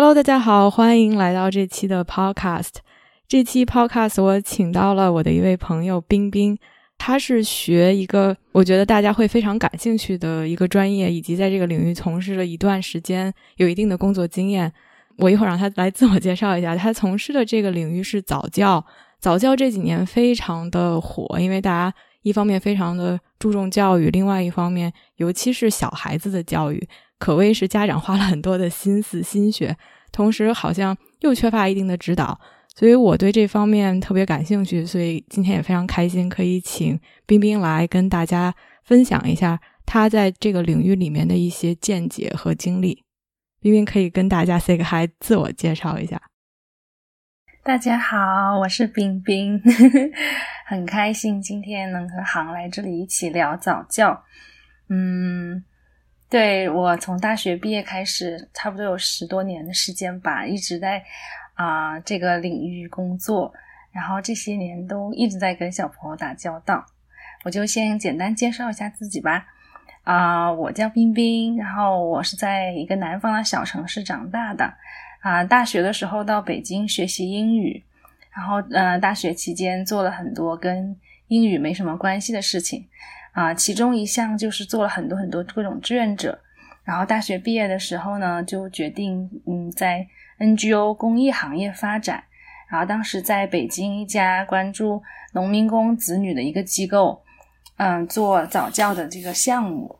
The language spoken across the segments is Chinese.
Hello，大家好，欢迎来到这期的 Podcast。这期 Podcast 我请到了我的一位朋友冰冰，他是学一个我觉得大家会非常感兴趣的一个专业，以及在这个领域从事了一段时间，有一定的工作经验。我一会儿让他来自我介绍一下，他从事的这个领域是早教。早教这几年非常的火，因为大家一方面非常的注重教育，另外一方面，尤其是小孩子的教育。可谓是家长花了很多的心思心血，同时好像又缺乏一定的指导，所以我对这方面特别感兴趣，所以今天也非常开心可以请冰冰来跟大家分享一下他在这个领域里面的一些见解和经历。冰冰可以跟大家 say 个 hi，自我介绍一下。大家好，我是冰冰，很开心今天能和航来这里一起聊早教。嗯。对我从大学毕业开始，差不多有十多年的时间吧，一直在啊这个领域工作，然后这些年都一直在跟小朋友打交道。我就先简单介绍一下自己吧。啊，我叫冰冰，然后我是在一个南方的小城市长大的。啊，大学的时候到北京学习英语，然后呃，大学期间做了很多跟英语没什么关系的事情。啊，其中一项就是做了很多很多各种志愿者，然后大学毕业的时候呢，就决定嗯在 NGO 公益行业发展，然后当时在北京一家关注农民工子女的一个机构，嗯，做早教的这个项目，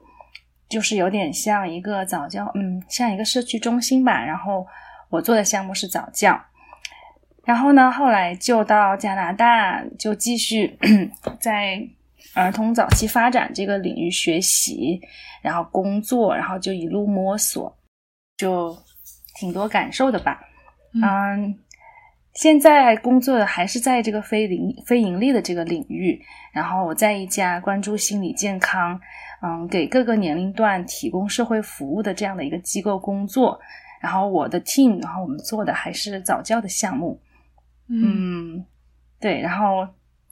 就是有点像一个早教，嗯，像一个社区中心吧。然后我做的项目是早教，然后呢，后来就到加拿大，就继续 在。儿童早期发展这个领域学习，然后工作，然后就一路摸索，就挺多感受的吧。嗯，现在工作的还是在这个非盈非盈利的这个领域，然后我在一家关注心理健康，嗯，给各个年龄段提供社会服务的这样的一个机构工作。然后我的 team，然后我们做的还是早教的项目。嗯，对，然后。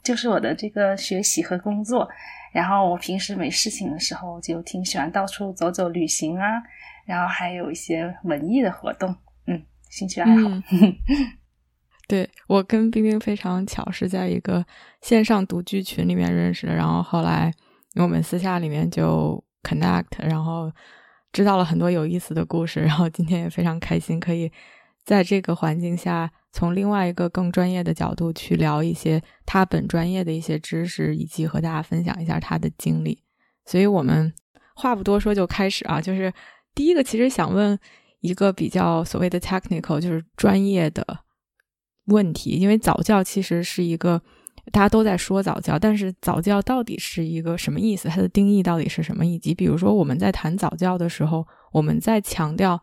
就是我的这个学习和工作，然后我平时没事情的时候就挺喜欢到处走走旅行啊，然后还有一些文艺的活动，嗯，兴趣爱好。对我跟冰冰非常巧，是在一个线上读剧群里面认识的，然后后来我们私下里面就 connect，然后知道了很多有意思的故事，然后今天也非常开心可以在这个环境下。从另外一个更专业的角度去聊一些他本专业的一些知识，以及和大家分享一下他的经历。所以我们话不多说就开始啊，就是第一个其实想问一个比较所谓的 technical，就是专业的问题。因为早教其实是一个大家都在说早教，但是早教到底是一个什么意思？它的定义到底是什么？以及比如说我们在谈早教的时候，我们在强调。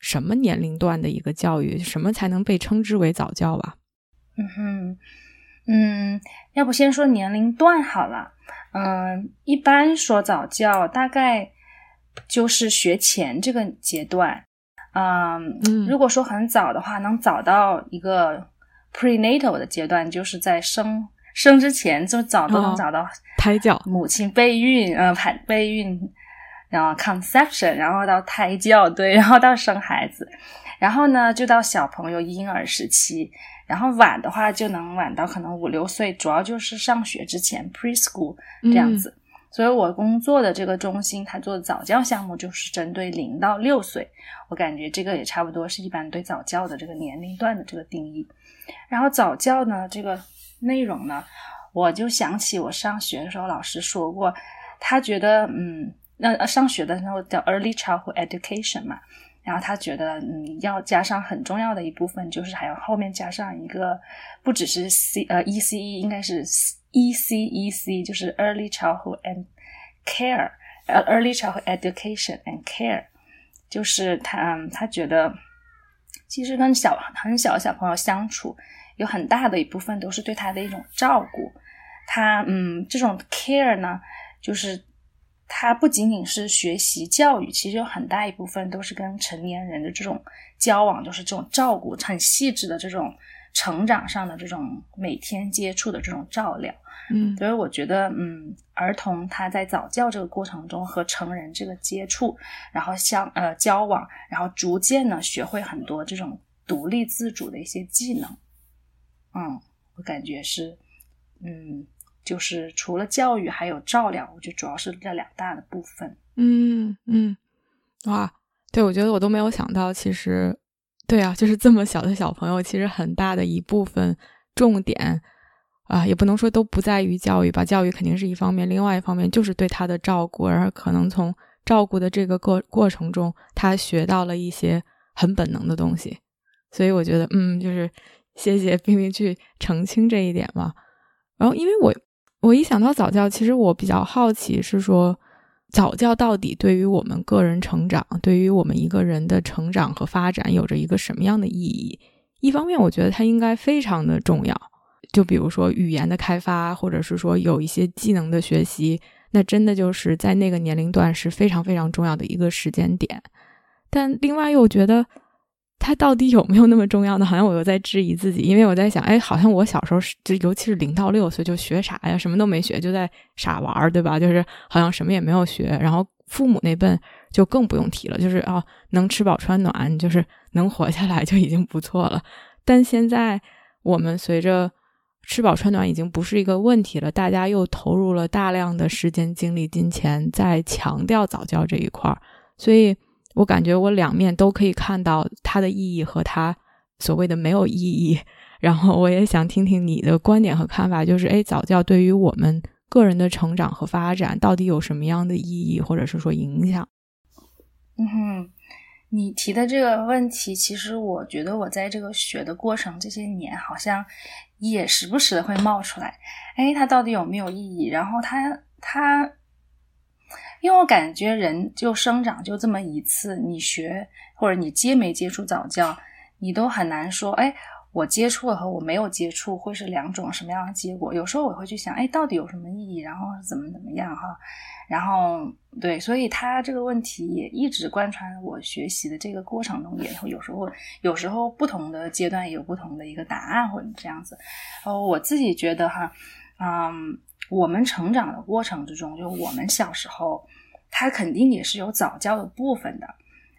什么年龄段的一个教育，什么才能被称之为早教吧？嗯哼，嗯，要不先说年龄段好了。嗯，一般说早教，大概就是学前这个阶段。嗯，如果说很早的话，能早到一个 prenatal 的阶段，就是在生生之前就早都能找到胎教，母亲备孕，呃，排备孕。然后 conception，然后到胎教，对，然后到生孩子，然后呢就到小朋友婴儿时期，然后晚的话就能晚到可能五六岁，主要就是上学之前 preschool 这样子。所以我工作的这个中心，他做的早教项目就是针对零到六岁，我感觉这个也差不多是一般对早教的这个年龄段的这个定义。然后早教呢这个内容呢，我就想起我上学的时候老师说过，他觉得嗯。那上学的时候叫 early childhood education 嘛，然后他觉得嗯要加上很重要的一部分，就是还要后面加上一个不只是 C 呃 ECE 应该是 ECEC，就是 early childhood and care，呃 early childhood education and care，就是他他觉得其实跟小很小的小朋友相处，有很大的一部分都是对他的一种照顾。他嗯，这种 care 呢，就是他不仅仅是学习教育，其实有很大一部分都是跟成年人的这种交往，就是这种照顾，很细致的这种成长上的这种每天接触的这种照料。嗯，所以我觉得，嗯，儿童他在早教这个过程中和成人这个接触，然后相呃交往，然后逐渐呢学会很多这种独立自主的一些技能。嗯，我感觉是，嗯。就是除了教育，还有照料，我觉得主要是这两大的部分。嗯嗯，哇，对，我觉得我都没有想到，其实，对啊，就是这么小的小朋友，其实很大的一部分重点啊，也不能说都不在于教育吧，教育肯定是一方面，另外一方面就是对他的照顾，而可能从照顾的这个过过程中，他学到了一些很本能的东西。所以我觉得，嗯，就是谢谢冰冰去澄清这一点嘛。然后，因为我。我一想到早教，其实我比较好奇，是说早教到底对于我们个人成长，对于我们一个人的成长和发展，有着一个什么样的意义？一方面，我觉得它应该非常的重要，就比如说语言的开发，或者是说有一些技能的学习，那真的就是在那个年龄段是非常非常重要的一个时间点。但另外又觉得。它到底有没有那么重要呢？好像我又在质疑自己，因为我在想，哎，好像我小时候是，就尤其是零到六岁就学啥呀？什么都没学，就在傻玩，对吧？就是好像什么也没有学。然后父母那辈就更不用提了，就是哦，能吃饱穿暖，就是能活下来就已经不错了。但现在我们随着吃饱穿暖已经不是一个问题了，大家又投入了大量的时间、精力、金钱在强调早教这一块儿，所以。我感觉我两面都可以看到它的意义和它所谓的没有意义，然后我也想听听你的观点和看法，就是哎，早教对于我们个人的成长和发展到底有什么样的意义，或者是说影响？嗯哼，你提的这个问题，其实我觉得我在这个学的过程这些年，好像也时不时的会冒出来，哎，它到底有没有意义？然后它它。因为我感觉人就生长就这么一次，你学或者你接没接触早教，你都很难说，哎，我接触了和我没有接触会是两种什么样的结果？有时候我会去想，哎，到底有什么意义？然后怎么怎么样哈？然后对，所以他这个问题也一直贯穿我学习的这个过程中，也会有时候有时候不同的阶段有不同的一个答案或者这样子。哦，我自己觉得哈，嗯。我们成长的过程之中，就我们小时候，他肯定也是有早教的部分的。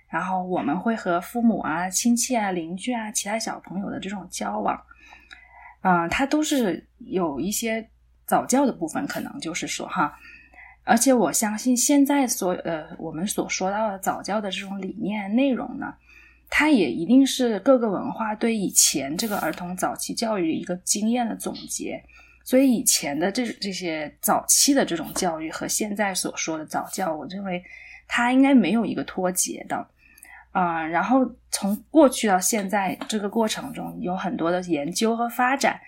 然后我们会和父母啊、亲戚啊、邻居啊、其他小朋友的这种交往，嗯，他都是有一些早教的部分，可能就是说哈。而且我相信，现在所呃我们所说到的早教的这种理念内容呢，它也一定是各个文化对以前这个儿童早期教育一个经验的总结。所以以前的这这些早期的这种教育和现在所说的早教，我认为它应该没有一个脱节的，啊，然后从过去到现在这个过程中有很多的研究和发展，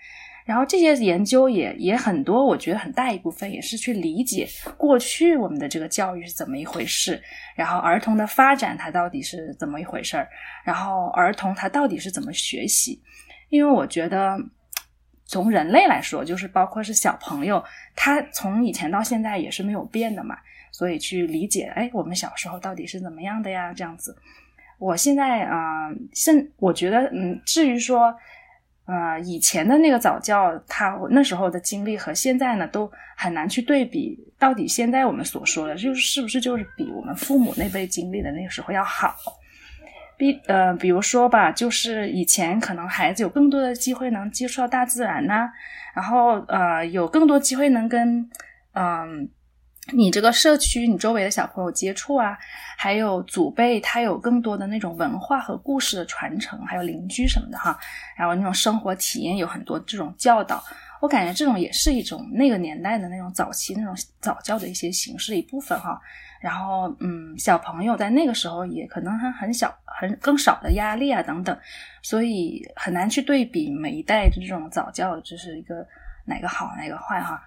然后这些研究也也很多，我觉得很大一部分也是去理解过去我们的这个教育是怎么一回事，然后儿童的发展它到底是怎么一回事儿，然后儿童他到底是怎么学习，因为我觉得。从人类来说，就是包括是小朋友，他从以前到现在也是没有变的嘛。所以去理解，哎，我们小时候到底是怎么样的呀？这样子，我现在啊，现我觉得，嗯，至于说，呃，以前的那个早教，他那时候的经历和现在呢，都很难去对比。到底现在我们所说的，就是是不是就是比我们父母那辈经历的那个时候要好？比呃，比如说吧，就是以前可能孩子有更多的机会能接触到大自然呐，然后呃，有更多机会能跟嗯你这个社区你周围的小朋友接触啊，还有祖辈他有更多的那种文化和故事的传承，还有邻居什么的哈，然后那种生活体验有很多这种教导，我感觉这种也是一种那个年代的那种早期那种早教的一些形式一部分哈。然后，嗯，小朋友在那个时候也可能还很小，很更少的压力啊等等，所以很难去对比每一代的这种早教，就是一个哪个好哪个坏哈。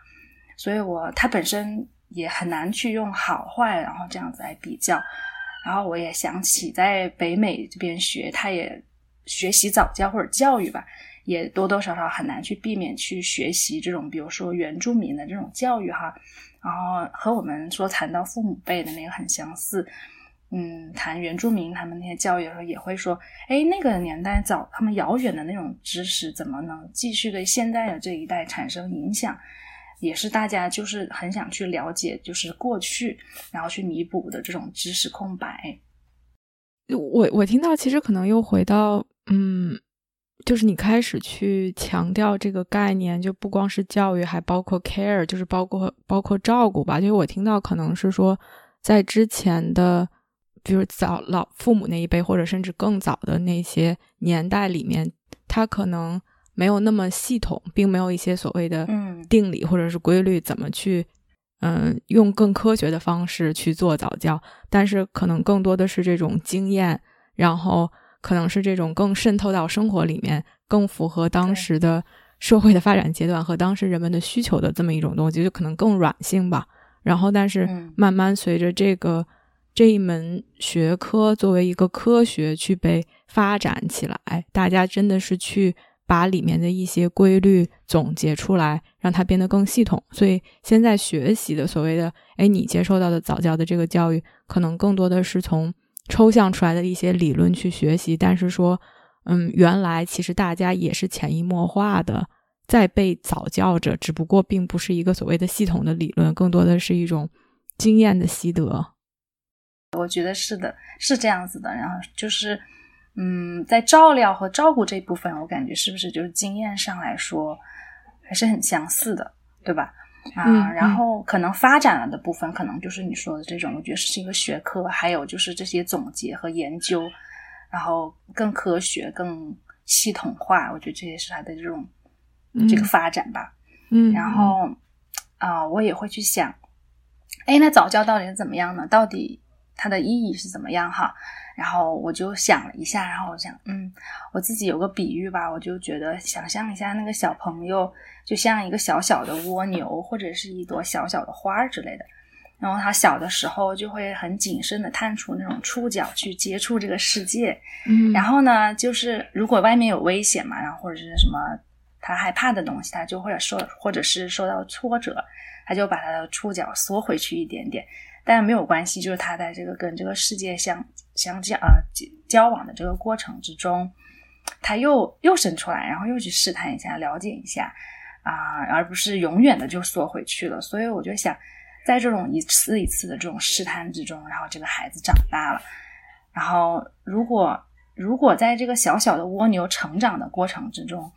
所以我他本身也很难去用好坏，然后这样子来比较。然后我也想起在北美这边学，他也学习早教或者教育吧，也多多少少很难去避免去学习这种，比如说原住民的这种教育哈，然后和我们说谈到父母辈的那个很相似。嗯，谈原住民他们那些教育的时候，也会说，哎，那个年代早，他们遥远的那种知识，怎么能继续对现在的这一代产生影响？也是大家就是很想去了解，就是过去，然后去弥补的这种知识空白。我我听到，其实可能又回到，嗯，就是你开始去强调这个概念，就不光是教育，还包括 care，就是包括包括照顾吧。就是我听到可能是说，在之前的。比如早老父母那一辈，或者甚至更早的那些年代里面，他可能没有那么系统，并没有一些所谓的定理或者是规律，怎么去嗯用更科学的方式去做早教。但是可能更多的是这种经验，然后可能是这种更渗透到生活里面，更符合当时的社会的发展阶段和当时人们的需求的这么一种东西，就可能更软性吧。然后，但是慢慢随着这个。这一门学科作为一个科学去被发展起来，大家真的是去把里面的一些规律总结出来，让它变得更系统。所以现在学习的所谓的，哎，你接受到的早教的这个教育，可能更多的是从抽象出来的一些理论去学习。但是说，嗯，原来其实大家也是潜移默化的在被早教着，只不过并不是一个所谓的系统的理论，更多的是一种经验的习得。我觉得是的，是这样子的。然后就是，嗯，在照料和照顾这部分，我感觉是不是就是经验上来说还是很相似的，对吧？啊，然后可能发展了的部分，可能就是你说的这种，我觉得是一个学科。还有就是这些总结和研究，然后更科学、更系统化，我觉得这些是它的这种这个发展吧。嗯，然后啊，我也会去想，哎，那早教到底是怎么样呢？到底？它的意义是怎么样哈？然后我就想了一下，然后我想，嗯，我自己有个比喻吧，我就觉得想象一下那个小朋友就像一个小小的蜗牛，或者是一朵小小的花儿之类的。然后他小的时候就会很谨慎的探出那种触角去接触这个世界。嗯，然后呢，就是如果外面有危险嘛，然后或者是什么他害怕的东西，他就会受，或者是受到挫折，他就把他的触角缩回去一点点。但没有关系，就是他在这个跟这个世界相相交啊交往的这个过程之中，他又又伸出来，然后又去试探一下，了解一下啊，而不是永远的就缩回去了。所以我就想，在这种一次一次的这种试探之中，然后这个孩子长大了，然后如果如果在这个小小的蜗牛成长的过程之中。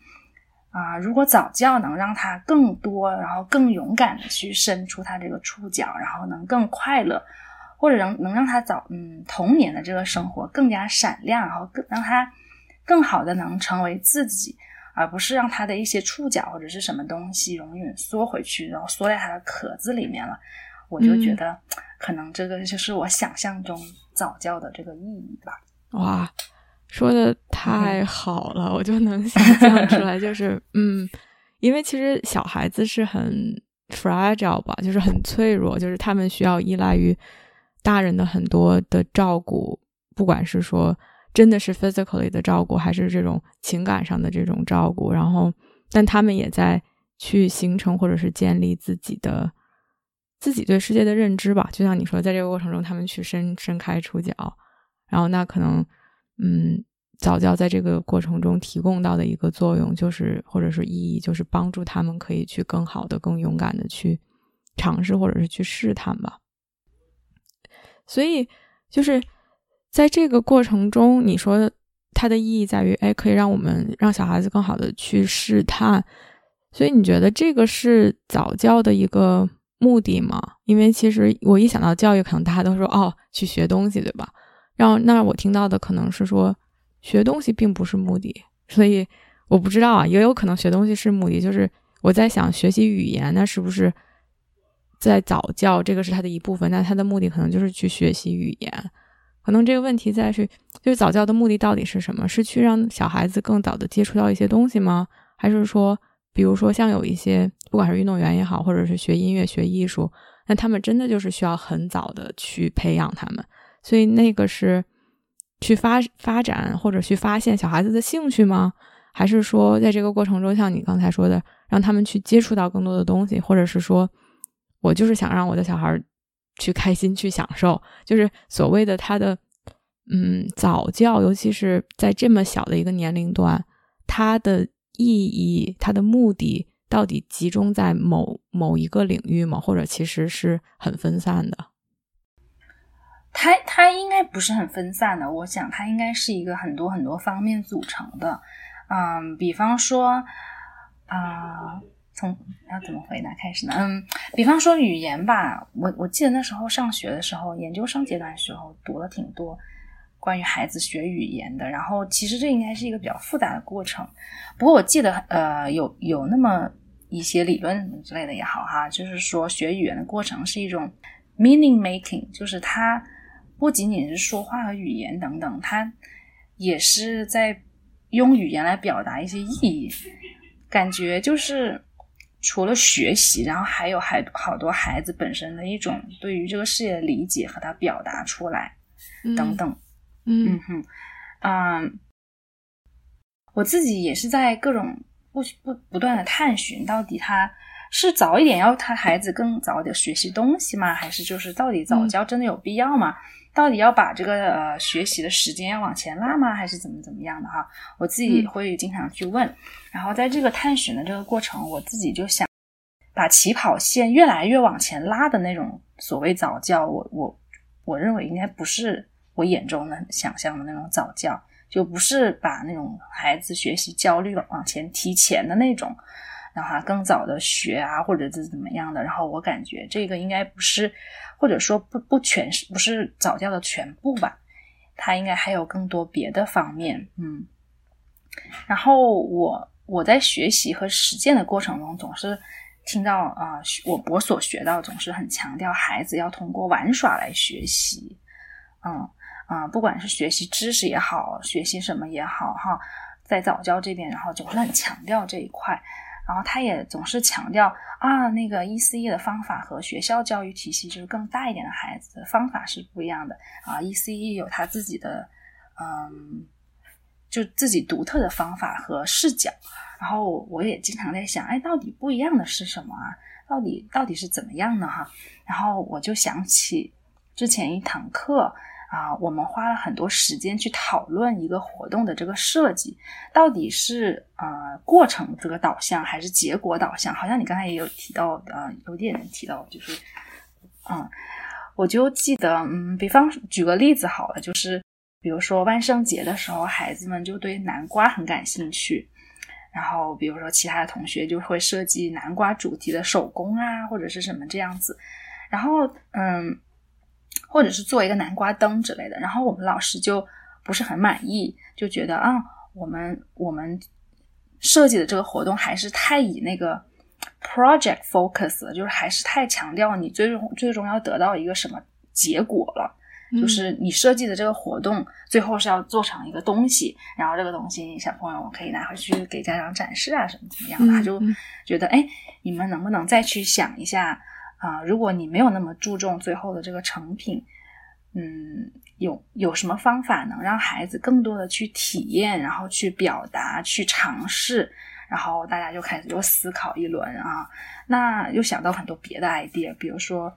啊，如果早教能让他更多，然后更勇敢的去伸出他这个触角，然后能更快乐，或者能能让他早嗯童年的这个生活更加闪亮，然后更让他更好的能成为自己，而不是让他的一些触角或者是什么东西永远缩回去，然后缩在他的壳子里面了。我就觉得，可能这个就是我想象中早教的这个意义吧。哇。说的太好了，我就能想象出来，就 是嗯，因为其实小孩子是很 fragile 吧，就是很脆弱，就是他们需要依赖于大人的很多的照顾，不管是说真的是 physically 的照顾，还是这种情感上的这种照顾，然后但他们也在去形成或者是建立自己的自己对世界的认知吧，就像你说，在这个过程中，他们去伸伸开触角，然后那可能。嗯，早教在这个过程中提供到的一个作用，就是或者是意义，就是帮助他们可以去更好的、更勇敢的去尝试或者是去试探吧。所以，就是在这个过程中，你说它的意义在于，哎，可以让我们让小孩子更好的去试探。所以，你觉得这个是早教的一个目的吗？因为其实我一想到教育，可能大家都说哦，去学东西，对吧？然后，那我听到的可能是说，学东西并不是目的，所以我不知道啊，也有可能学东西是目的。就是我在想，学习语言，那是不是在早教这个是它的一部分？那它的目的可能就是去学习语言。可能这个问题在是，就是早教的目的到底是什么？是去让小孩子更早的接触到一些东西吗？还是说，比如说像有一些，不管是运动员也好，或者是学音乐、学艺术，那他们真的就是需要很早的去培养他们。所以那个是去发发展或者去发现小孩子的兴趣吗？还是说在这个过程中，像你刚才说的，让他们去接触到更多的东西，或者是说我就是想让我的小孩去开心、去享受，就是所谓的他的嗯早教，尤其是在这么小的一个年龄段，它的意义、它的目的到底集中在某某一个领域吗？或者其实是很分散的？它它应该不是很分散的，我想它应该是一个很多很多方面组成的。嗯，比方说啊，从要怎么回答开始呢？嗯，比方说语言吧，我我记得那时候上学的时候，研究生阶段时候读了挺多关于孩子学语言的。然后其实这应该是一个比较复杂的过程。不过我记得呃，有有那么一些理论之类的也好哈，就是说学语言的过程是一种 meaning making，就是它。不仅仅是说话和语言等等，他也是在用语言来表达一些意义。感觉就是除了学习，然后还有还好多孩子本身的一种对于这个世界的理解和他表达出来等等。嗯哼，嗯，我自己也是在各种不不不断的探寻，到底他是早一点要他孩子更早点学习东西吗？还是就是到底早教真的有必要吗？到底要把这个呃学习的时间要往前拉吗？还是怎么怎么样的哈？我自己会经常去问。然后在这个探寻的这个过程，我自己就想把起跑线越来越往前拉的那种所谓早教，我我我认为应该不是我眼中的想象的那种早教，就不是把那种孩子学习焦虑往前提前的那种，让他更早的学啊，或者是怎么样的。然后我感觉这个应该不是。或者说不不全是不是早教的全部吧，它应该还有更多别的方面，嗯。然后我我在学习和实践的过程中，总是听到啊，我我所学到总是很强调孩子要通过玩耍来学习，嗯啊，不管是学习知识也好，学习什么也好，哈，在早教这边，然后总是很强调这一块。然后他也总是强调啊，那个 E C E 的方法和学校教育体系就是更大一点的孩子的方法是不一样的啊。E C E 有他自己的嗯，就自己独特的方法和视角。然后我也经常在想，哎，到底不一样的是什么啊？到底到底是怎么样呢？哈。然后我就想起之前一堂课。啊，我们花了很多时间去讨论一个活动的这个设计，到底是呃过程这个导向还是结果导向？好像你刚才也有提到，呃，有点提到，就是，嗯，我就记得，嗯，比方举个例子好了，就是比如说万圣节的时候，孩子们就对南瓜很感兴趣，然后比如说其他的同学就会设计南瓜主题的手工啊，或者是什么这样子，然后嗯。或者是做一个南瓜灯之类的，然后我们老师就不是很满意，就觉得啊，我们我们设计的这个活动还是太以那个 project focus 了，就是还是太强调你最终最终要得到一个什么结果了，就是你设计的这个活动最后是要做成一个东西，然后这个东西小朋友可以拿回去给家长展示啊，什么怎么样的，他就觉得哎，你们能不能再去想一下？啊，如果你没有那么注重最后的这个成品，嗯，有有什么方法能让孩子更多的去体验，然后去表达，去尝试，然后大家就开始又思考一轮啊，那又想到很多别的 idea，比如说。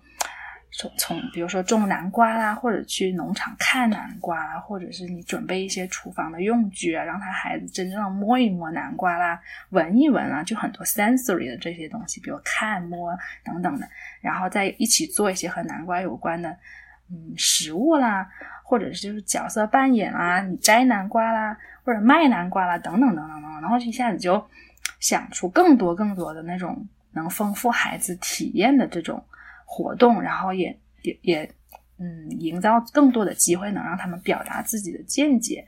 从从比如说种南瓜啦，或者去农场看南瓜啦，或者是你准备一些厨房的用具啊，让他孩子真正的摸一摸南瓜啦，闻一闻啊，就很多 sensory 的这些东西，比如看摸等等的，然后再一起做一些和南瓜有关的嗯食物啦，或者是就是角色扮演啦，你摘南瓜啦，或者卖南瓜啦，等等等等等，然后一下子就想出更多更多的那种能丰富孩子体验的这种。活动，然后也也也，嗯，营造更多的机会，能让他们表达自己的见解。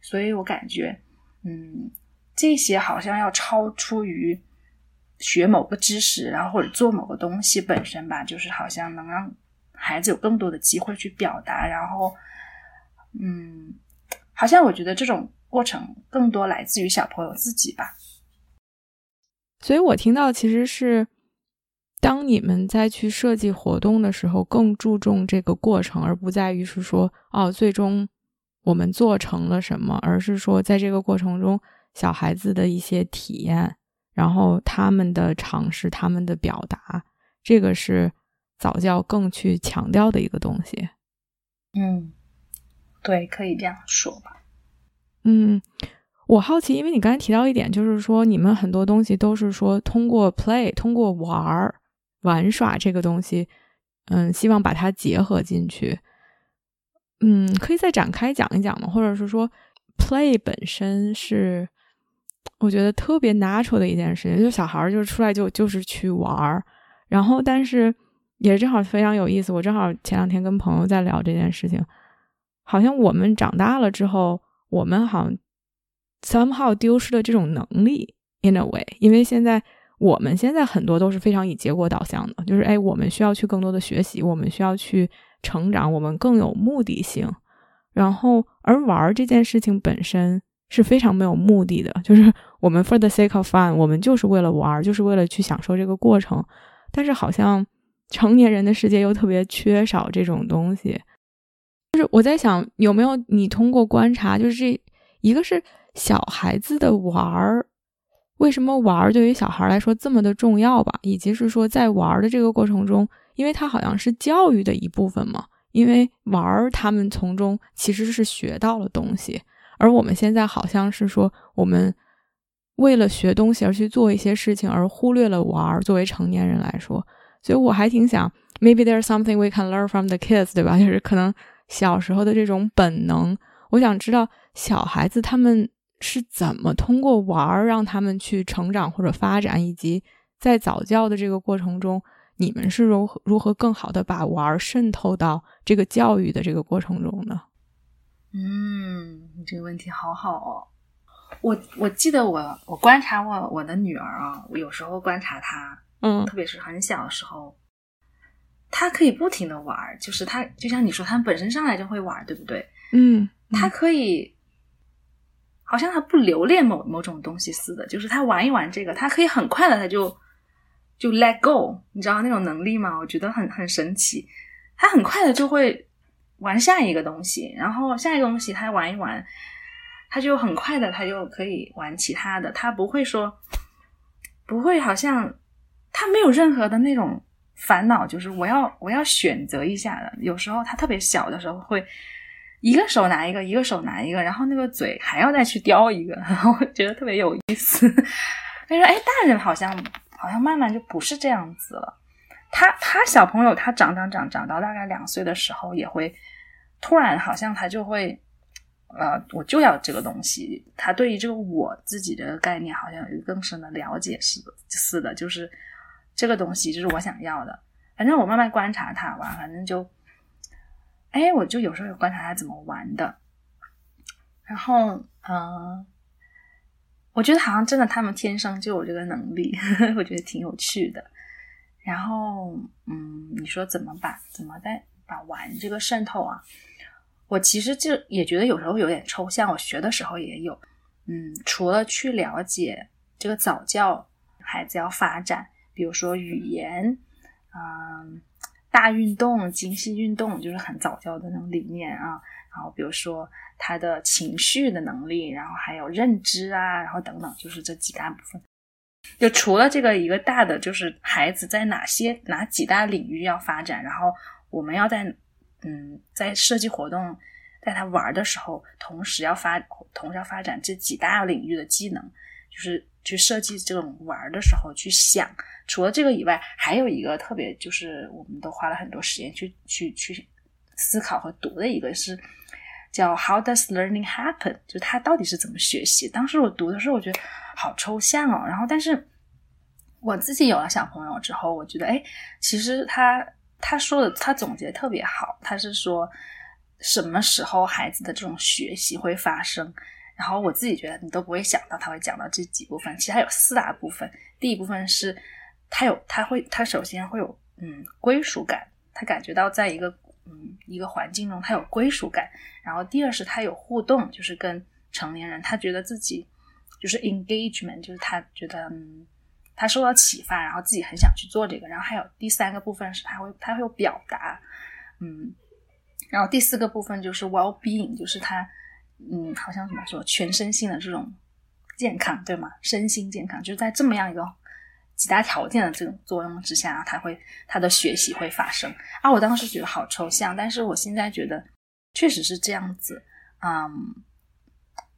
所以我感觉，嗯，这些好像要超出于学某个知识，然后或者做某个东西本身吧，就是好像能让孩子有更多的机会去表达。然后，嗯，好像我觉得这种过程更多来自于小朋友自己吧。所以我听到其实是。当你们在去设计活动的时候，更注重这个过程，而不在于是说，哦，最终我们做成了什么，而是说在这个过程中小孩子的一些体验，然后他们的尝试、他们的表达，这个是早教更去强调的一个东西。嗯，对，可以这样说吧。嗯，我好奇，因为你刚才提到一点，就是说你们很多东西都是说通过 play，通过玩儿、玩耍这个东西，嗯，希望把它结合进去。嗯，可以再展开讲一讲吗？或者是说，play 本身是我觉得特别 natural 的一件事情，就小孩儿就是出来就就是去玩儿，然后但是也正好非常有意思。我正好前两天跟朋友在聊这件事情，好像我们长大了之后，我们好像 somehow 丢失了这种能力 in a way，因为现在我们现在很多都是非常以结果导向的，就是哎，我们需要去更多的学习，我们需要去。成长，我们更有目的性，然后而玩这件事情本身是非常没有目的的，就是 我们 for the sake of fun，我们就是为了玩，就是为了去享受这个过程。但是好像成年人的世界又特别缺少这种东西。就是我在想，有没有你通过观察，就是这一个是小孩子的玩儿，为什么玩儿对于小孩来说这么的重要吧？以及是说在玩的这个过程中。因为它好像是教育的一部分嘛，因为玩儿，他们从中其实是学到了东西，而我们现在好像是说，我们为了学东西而去做一些事情，而忽略了玩儿。作为成年人来说，所以我还挺想，maybe there's something we can learn from the kids，对吧？就是可能小时候的这种本能，我想知道小孩子他们是怎么通过玩儿让他们去成长或者发展，以及在早教的这个过程中。你们是如何如何更好的把玩渗透到这个教育的这个过程中呢？嗯，你这个问题好好哦。我我记得我我观察我我的女儿啊，我有时候观察她，嗯，特别是很小的时候，她可以不停的玩，就是她就像你说，她本身上来就会玩，对不对？嗯，她可以，好像她不留恋某某种东西似的，就是她玩一玩这个，她可以很快的，她就。就 let go，你知道那种能力吗？我觉得很很神奇。他很快的就会玩下一个东西，然后下一个东西他玩一玩，他就很快的他就可以玩其他的。他不会说，不会好像他没有任何的那种烦恼，就是我要我要选择一下的。有时候他特别小的时候会一个手拿一个，一个手拿一个，然后那个嘴还要再去叼一个，然后觉得特别有意思。他说：“哎，大人好像。”好像慢慢就不是这样子了。他他小朋友他长长长长到大概两岁的时候，也会突然好像他就会，呃，我就要这个东西。他对于这个我自己的概念好像有更深的了解似的，似的，就是这个东西就是我想要的。反正我慢慢观察他吧，反正就，哎，我就有时候有观察他怎么玩的。然后，嗯。我觉得好像真的，他们天生就有这个能力，我觉得挺有趣的。然后，嗯，你说怎么把怎么在把玩这个渗透啊？我其实就也觉得有时候有点抽象。我学的时候也有，嗯，除了去了解这个早教孩子要发展，比如说语言，嗯，大运动、精细运动，就是很早教的那种理念啊。然后比如说。他的情绪的能力，然后还有认知啊，然后等等，就是这几大部分。就除了这个一个大的，就是孩子在哪些哪几大领域要发展，然后我们要在嗯在设计活动，在他玩的时候，同时要发同时要发展这几大领域的技能，就是去设计这种玩的时候去想。除了这个以外，还有一个特别就是我们都花了很多时间去去去思考和读的一个是。叫 How does learning happen？就他到底是怎么学习？当时我读的时候，我觉得好抽象哦。然后，但是我自己有了小朋友之后，我觉得，哎，其实他他说的，他总结特别好。他是说什么时候孩子的这种学习会发生？然后我自己觉得，你都不会想到他会讲到这几部分。其实他有四大部分。第一部分是他有，他会，他首先会有嗯归属感，他感觉到在一个。嗯，一个环境中他有归属感，然后第二是他有互动，就是跟成年人，他觉得自己就是 engagement，就是他觉得嗯，他受到启发，然后自己很想去做这个，然后还有第三个部分是他会他会有表达，嗯，然后第四个部分就是 well being，就是他嗯，好像怎么说，全身性的这种健康，对吗？身心健康，就是在这么样一个几大条件的这种作用之下，他会他的学习会发生。啊，我当时觉得好抽象，但是我现在觉得确实是这样子。嗯，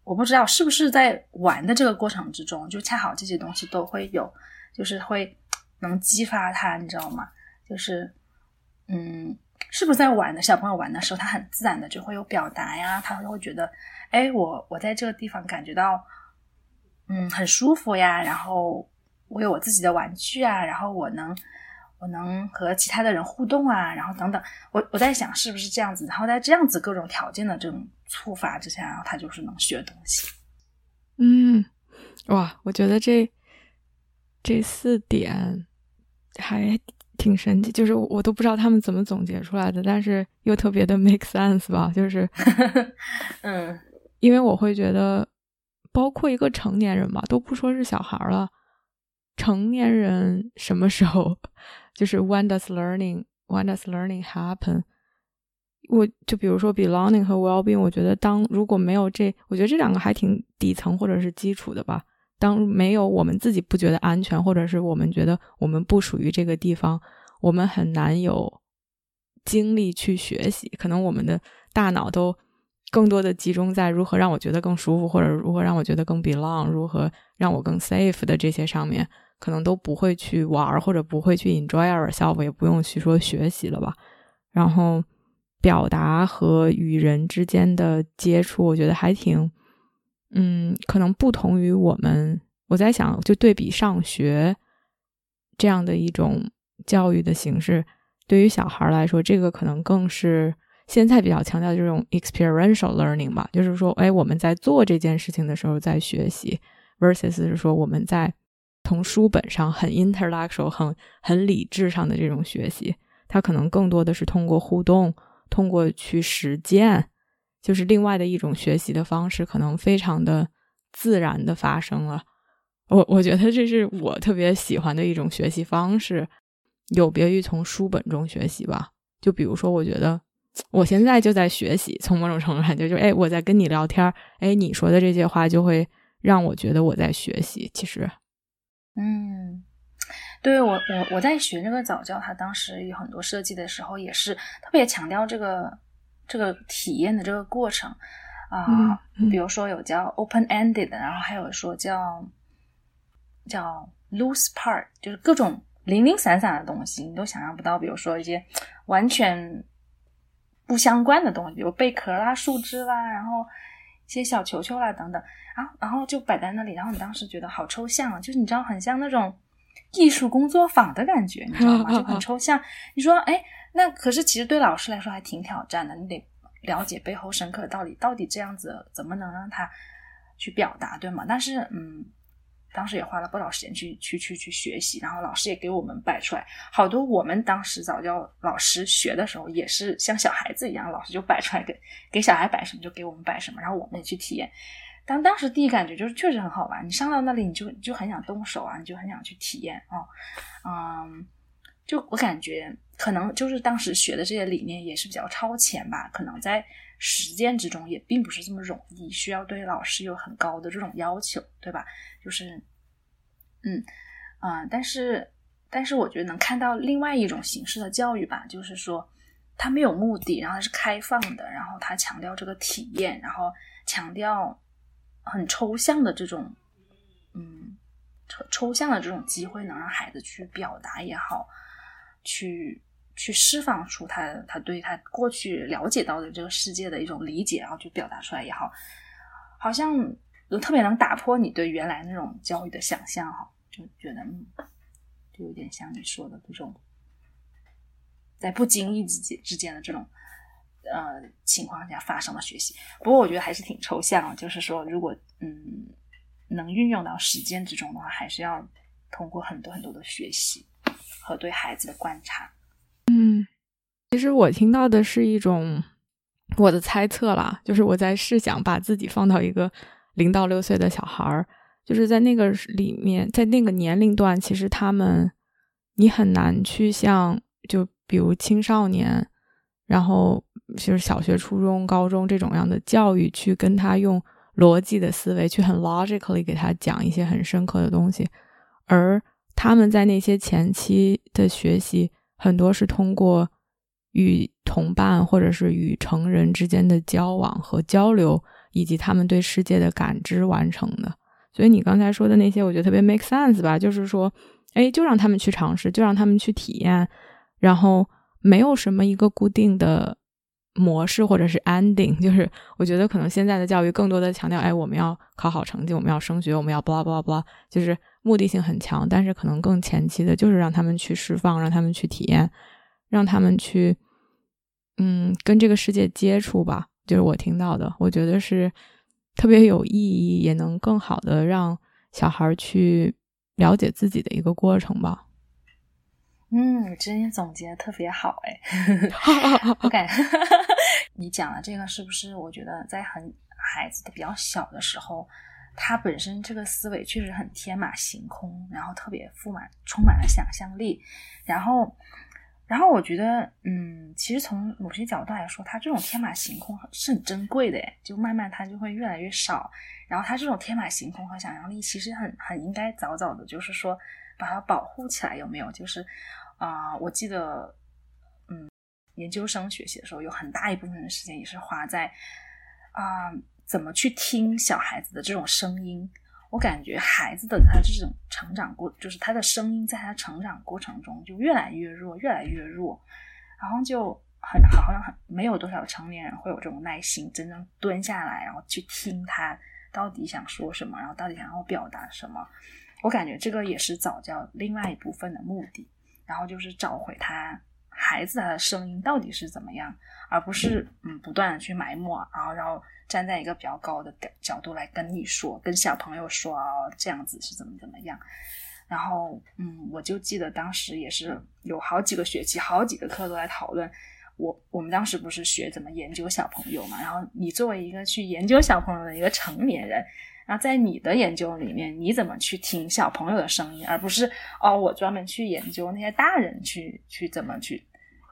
我不知道是不是在玩的这个过程之中，就恰好这些东西都会有，就是会能激发他，你知道吗？就是嗯。是不是在玩的小朋友玩的时候，他很自然的就会有表达呀，他就会觉得，哎，我我在这个地方感觉到，嗯，很舒服呀，然后我有我自己的玩具啊，然后我能我能和其他的人互动啊，然后等等，我我在想是不是这样子，然后在这样子各种条件的这种触发之下，然后他就是能学东西。嗯，哇，我觉得这这四点还。挺神奇，就是我都不知道他们怎么总结出来的，但是又特别的 make sense 吧，就是，嗯，因为我会觉得，包括一个成年人吧，都不说是小孩了，成年人什么时候，就是 when does learning when does learning happen？我就比如说 belonging 和 well-being，我觉得当如果没有这，我觉得这两个还挺底层或者是基础的吧。当没有我们自己不觉得安全，或者是我们觉得我们不属于这个地方，我们很难有精力去学习。可能我们的大脑都更多的集中在如何让我觉得更舒服，或者如何让我觉得更 belong，如何让我更 safe 的这些上面，可能都不会去玩，或者不会去 enjoy ourselves，也不用去说学习了吧。然后表达和与人之间的接触，我觉得还挺。嗯，可能不同于我们，我在想，就对比上学这样的一种教育的形式，对于小孩来说，这个可能更是现在比较强调这种 experiential learning 吧，就是说，哎，我们在做这件事情的时候在学习，versus 是说我们在从书本上很 intellectual、很很理智上的这种学习，它可能更多的是通过互动，通过去实践。就是另外的一种学习的方式，可能非常的自然的发生了。我我觉得这是我特别喜欢的一种学习方式，有别于从书本中学习吧。就比如说，我觉得我现在就在学习，从某种程度上就就哎，我在跟你聊天，哎，你说的这些话就会让我觉得我在学习。其实，嗯，对我我我在学这个早教，他当时有很多设计的时候，也是特别强调这个。这个体验的这个过程啊，比如说有叫 open ended，然后还有说叫叫 loose part，就是各种零零散散的东西，你都想象不到。比如说一些完全不相关的东西，比如贝壳啦、树枝啦，然后一些小球球啦等等，然后然后就摆在那里，然后你当时觉得好抽象啊，就是你知道很像那种艺术工作坊的感觉，你知道吗？就很 抽象。你说哎。那可是，其实对老师来说还挺挑战的。你得了解背后深刻的道理，到底这样子怎么能让他去表达，对吗？但是，嗯，当时也花了不少时间去去去去学习，然后老师也给我们摆出来好多。我们当时早教老师学的时候，也是像小孩子一样，老师就摆出来给给小孩摆什么就给我们摆什么，然后我们也去体验。当当时第一感觉就是确实很好玩，你上到那里你就就很想动手啊，你就很想去体验啊，嗯。就我感觉，可能就是当时学的这些理念也是比较超前吧，可能在实践之中也并不是这么容易，需要对老师有很高的这种要求，对吧？就是，嗯，啊，但是，但是我觉得能看到另外一种形式的教育吧，就是说，它没有目的，然后它是开放的，然后它强调这个体验，然后强调很抽象的这种，嗯，抽抽象的这种机会，能让孩子去表达也好。去去释放出他他对他过去了解到的这个世界的一种理解，然后去表达出来也好，好像就特别能打破你对原来那种教育的想象哈，就觉得，就有点像你说的这种，在不经意之间之间的这种呃情况下发生的学习。不过我觉得还是挺抽象，就是说如果嗯能运用到实践之中的话，还是要通过很多很多的学习。和对孩子的观察，其实我听到的是一种我的猜测啦，就是我在试想把自己放到一个零到六岁的小孩儿，就是在那个里面，在那个年龄段，其实他们你很难去像就比如青少年，然后就是小学、初中、高中这种样的教育，去跟他用逻辑的思维去很 logically 给他讲一些很深刻的东西，而他们在那些前期的学习，很多是通过与同伴或者是与成人之间的交往和交流，以及他们对世界的感知完成的。所以你刚才说的那些，我觉得特别 make sense 吧？就是说，哎，就让他们去尝试，就让他们去体验，然后没有什么一个固定的。模式或者是 ending，就是我觉得可能现在的教育更多的强调，哎，我们要考好成绩，我们要升学，我们要 blah blah blah，就是目的性很强，但是可能更前期的就是让他们去释放，让他们去体验，让他们去，嗯，跟这个世界接触吧。就是我听到的，我觉得是特别有意义，也能更好的让小孩去了解自己的一个过程吧。嗯，今天总结的特别好哎，我感觉 你讲的这个是不是？我觉得在很孩子的比较小的时候，他本身这个思维确实很天马行空，然后特别富满，充满了想象力。然后，然后我觉得，嗯，其实从某些角度来说，他这种天马行空是很珍贵的，就慢慢他就会越来越少。然后他这种天马行空和想象力，其实很很应该早早的，就是说把它保护起来，有没有？就是。啊，我记得，嗯，研究生学习的时候，有很大一部分的时间也是花在啊，怎么去听小孩子的这种声音。我感觉孩子的他这种成长过，就是他的声音在他成长过程中就越来越弱，越来越弱，然后就很好像很没有多少成年人会有这种耐心，真正蹲下来，然后去听他到底想说什么，然后到底想要表达什么。我感觉这个也是早教另外一部分的目的。然后就是找回他孩子他的声音到底是怎么样，而不是嗯不断的去埋没，然后然后站在一个比较高的角度来跟你说，跟小朋友说哦这样子是怎么怎么样。然后嗯我就记得当时也是有好几个学期，好几个课都在讨论。我我们当时不是学怎么研究小朋友嘛，然后你作为一个去研究小朋友的一个成年人。然后在你的研究里面，你怎么去听小朋友的声音，而不是哦，我专门去研究那些大人去去怎么去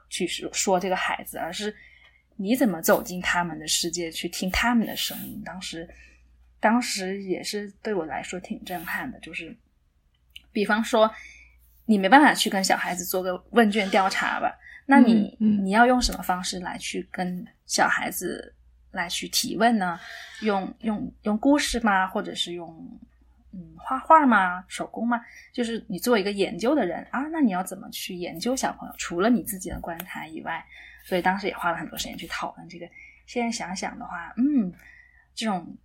去说说这个孩子，而是你怎么走进他们的世界去听他们的声音。当时，当时也是对我来说挺震撼的，就是比方说，你没办法去跟小孩子做个问卷调查吧，那你你要用什么方式来去跟小孩子？来去提问呢？用用用故事吗？或者是用嗯画画吗？手工吗？就是你作为一个研究的人啊，那你要怎么去研究小朋友？除了你自己的观察以外，所以当时也花了很多时间去讨论这个。现在想想的话，嗯，这种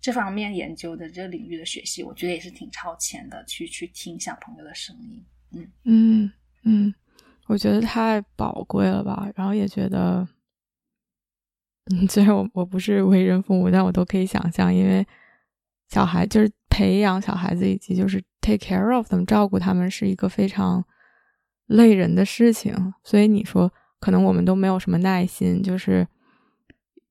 这方面研究的这个领域的学习，我觉得也是挺超前的。去去听小朋友的声音，嗯嗯嗯，我觉得太宝贵了吧。然后也觉得。虽然我我不是为人父母，但我都可以想象，因为小孩就是培养小孩子以及就是 take care of 怎么照顾他们是一个非常累人的事情。所以你说可能我们都没有什么耐心，就是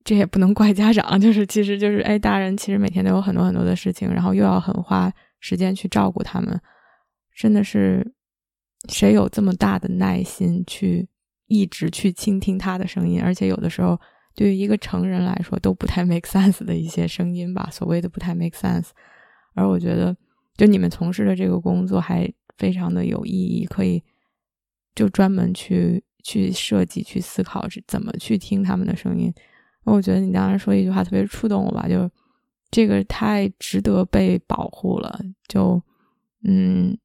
这也不能怪家长，就是其实就是哎，大人其实每天都有很多很多的事情，然后又要很花时间去照顾他们，真的是谁有这么大的耐心去一直去倾听他的声音，而且有的时候。对于一个成人来说都不太 make sense 的一些声音吧，所谓的不太 make sense。而我觉得，就你们从事的这个工作还非常的有意义，可以就专门去去设计、去思考怎么去听他们的声音。我觉得你当时说一句话特别触动我吧，就这个太值得被保护了。就嗯，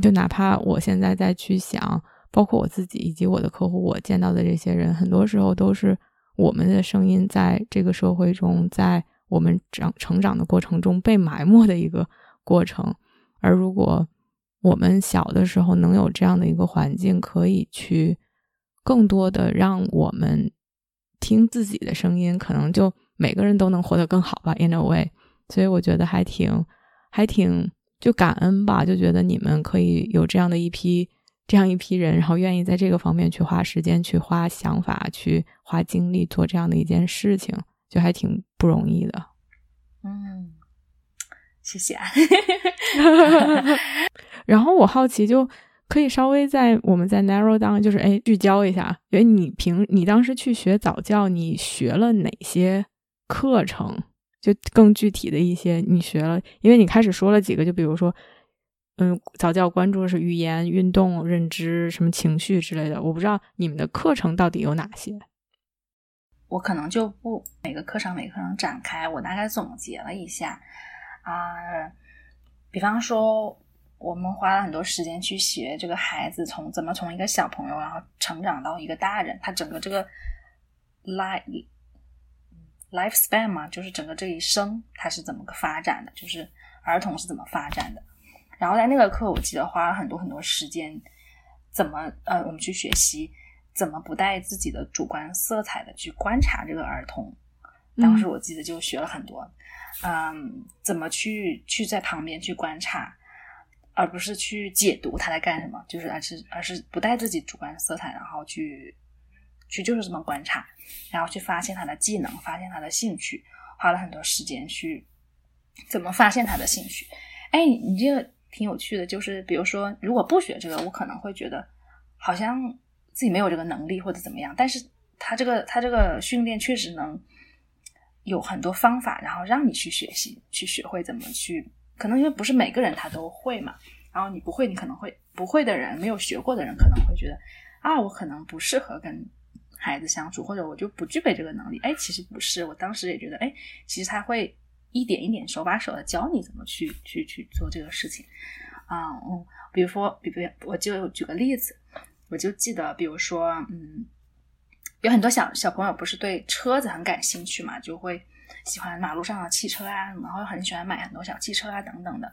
就哪怕我现在再去想，包括我自己以及我的客户，我见到的这些人，很多时候都是。我们的声音在这个社会中，在我们长成长的过程中被埋没的一个过程。而如果我们小的时候能有这样的一个环境，可以去更多的让我们听自己的声音，可能就每个人都能活得更好吧。In a way，所以我觉得还挺还挺就感恩吧，就觉得你们可以有这样的一批。这样一批人，然后愿意在这个方面去花时间、去花想法、去花精力做这样的一件事情，就还挺不容易的。嗯，谢谢。啊 然后我好奇，就可以稍微在我们在 narrow down，就是哎聚焦一下，因为你平你当时去学早教，你学了哪些课程？就更具体的一些，你学了，因为你开始说了几个，就比如说，嗯，早教关注的是语言、运动、认知、什么情绪之类的。我不知道你们的课程到底有哪些。我可能就不每个课程每个课程展开，我大概总结了一下啊，比方说。我们花了很多时间去学这个孩子从怎么从一个小朋友，然后成长到一个大人，他整个这个 life lifespan 嘛，就是整个这一生他是怎么个发展的，就是儿童是怎么发展的。然后在那个课，我记得花了很多很多时间，怎么呃，我们去学习怎么不带自己的主观色彩的去观察这个儿童。当时我记得就学了很多，嗯，怎么去去在旁边去观察。而不是去解读他在干什么，就是而是而是不带自己主观色彩，然后去去就是这么观察，然后去发现他的技能，发现他的兴趣，花了很多时间去怎么发现他的兴趣。哎，你这个挺有趣的，就是比如说，如果不学这个，我可能会觉得好像自己没有这个能力或者怎么样，但是他这个他这个训练确实能有很多方法，然后让你去学习，去学会怎么去。可能因为不是每个人他都会嘛，然后你不会，你可能会不会的人，没有学过的人可能会觉得啊，我可能不适合跟孩子相处，或者我就不具备这个能力。哎，其实不是，我当时也觉得，哎，其实他会一点一点手把手的教你怎么去去去做这个事情啊。嗯，比如说，比如我就举个例子，我就记得，比如说，嗯，有很多小小朋友不是对车子很感兴趣嘛，就会。喜欢马路上的汽车啊，然后很喜欢买很多小汽车啊等等的。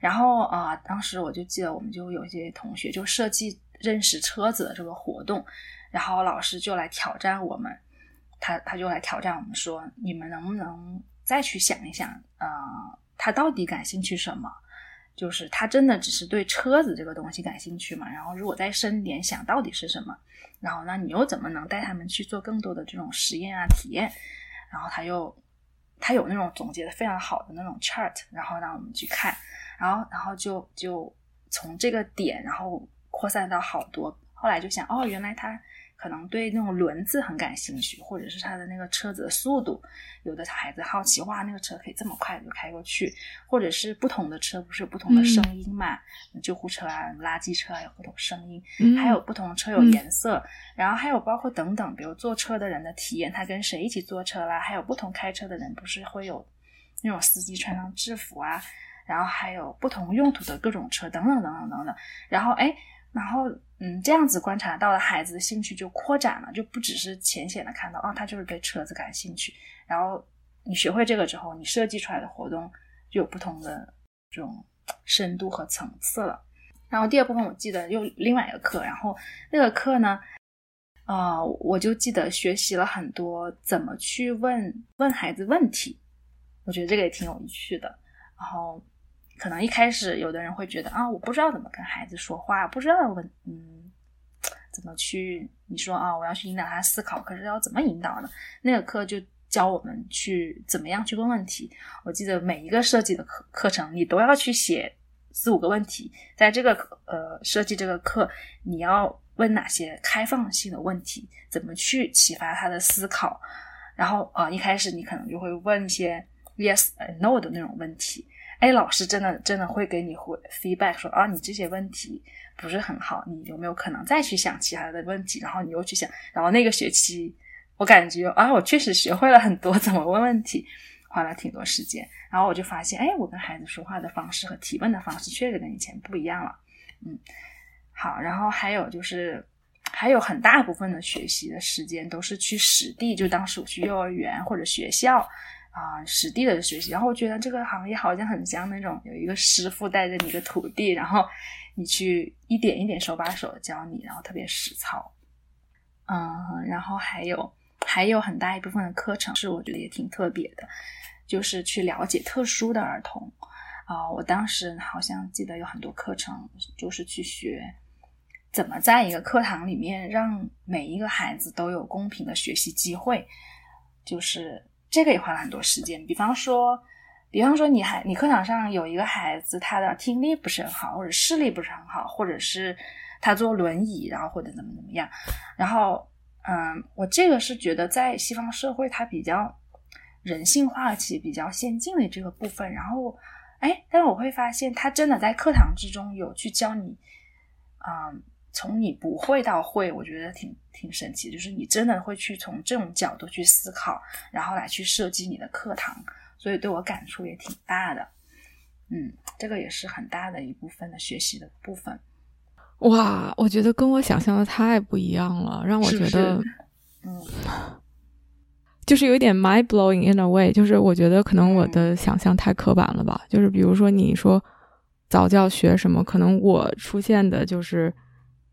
然后啊，当时我就记得，我们就有一些同学就设计认识车子的这个活动，然后老师就来挑战我们，他他就来挑战我们说，你们能不能再去想一想，呃，他到底感兴趣什么？就是他真的只是对车子这个东西感兴趣嘛？然后如果再深点想到底是什么？然后那你又怎么能带他们去做更多的这种实验啊体验？然后他又。他有那种总结的非常好的那种 chart，然后让我们去看，然后然后就就从这个点，然后扩散到好多。后来就想，哦，原来他。可能对那种轮子很感兴趣，或者是他的那个车子的速度，有的孩子好奇，哇，那个车可以这么快就开过去，或者是不同的车不是有不同的声音嘛？救护车啊，垃圾车啊有不同声音，还有不同车有颜色，然后还有包括等等，比如坐车的人的体验，他跟谁一起坐车啦？还有不同开车的人不是会有那种司机穿上制服啊？然后还有不同用途的各种车等等等等等等，然后哎。然后，嗯，这样子观察到了孩子的兴趣就扩展了，就不只是浅显的看到，哦，他就是对车子感兴趣。然后你学会这个之后，你设计出来的活动就有不同的这种深度和层次了。然后第二部分我记得又另外一个课，然后那个课呢，呃，我就记得学习了很多怎么去问问孩子问题，我觉得这个也挺有趣的。然后。可能一开始有的人会觉得啊，我不知道怎么跟孩子说话，不知道问嗯怎么去你说啊，我要去引导他思考，可是要怎么引导呢？那个课就教我们去怎么样去问问题。我记得每一个设计的课课程，你都要去写四五个问题，在这个呃设计这个课，你要问哪些开放性的问题，怎么去启发他的思考？然后啊，一开始你可能就会问一些 yes no 的那种问题。哎，老师真的真的会给你回 feedback 说啊，你这些问题不是很好，你有没有可能再去想其他的问题？然后你又去想，然后那个学期我感觉啊，我确实学会了很多 怎么问问题，花了挺多时间。然后我就发现，哎，我跟孩子说话的方式和提问的方式确实跟以前不一样了。嗯，好，然后还有就是还有很大部分的学习的时间都是去实地，就当时我去幼儿园或者学校。啊，实地的学习，然后我觉得这个行业好像很像那种有一个师傅带着你的徒弟，然后你去一点一点手把手的教你，然后特别实操。嗯，然后还有还有很大一部分的课程是我觉得也挺特别的，就是去了解特殊的儿童。啊，我当时好像记得有很多课程就是去学怎么在一个课堂里面让每一个孩子都有公平的学习机会，就是。这个也花了很多时间，比方说比方说，你还你课堂上有一个孩子，他的听力不是很好，或者视力不是很好，或者是他坐轮椅，然后或者怎么怎么样，然后，嗯，我这个是觉得在西方社会，它比较人性化且比较先进的这个部分，然后，哎，但是我会发现，他真的在课堂之中有去教你，嗯，从你不会到会，我觉得挺挺神奇，就是你真的会去从这种角度去思考，然后来去设计你的课堂。所以对我感触也挺大的，嗯，这个也是很大的一部分的学习的部分。哇，我觉得跟我想象的太不一样了，让我觉得，嗯，就是有点 mind blowing in a way，就是我觉得可能我的想象太刻板了吧。就是比如说你说早教学什么，可能我出现的就是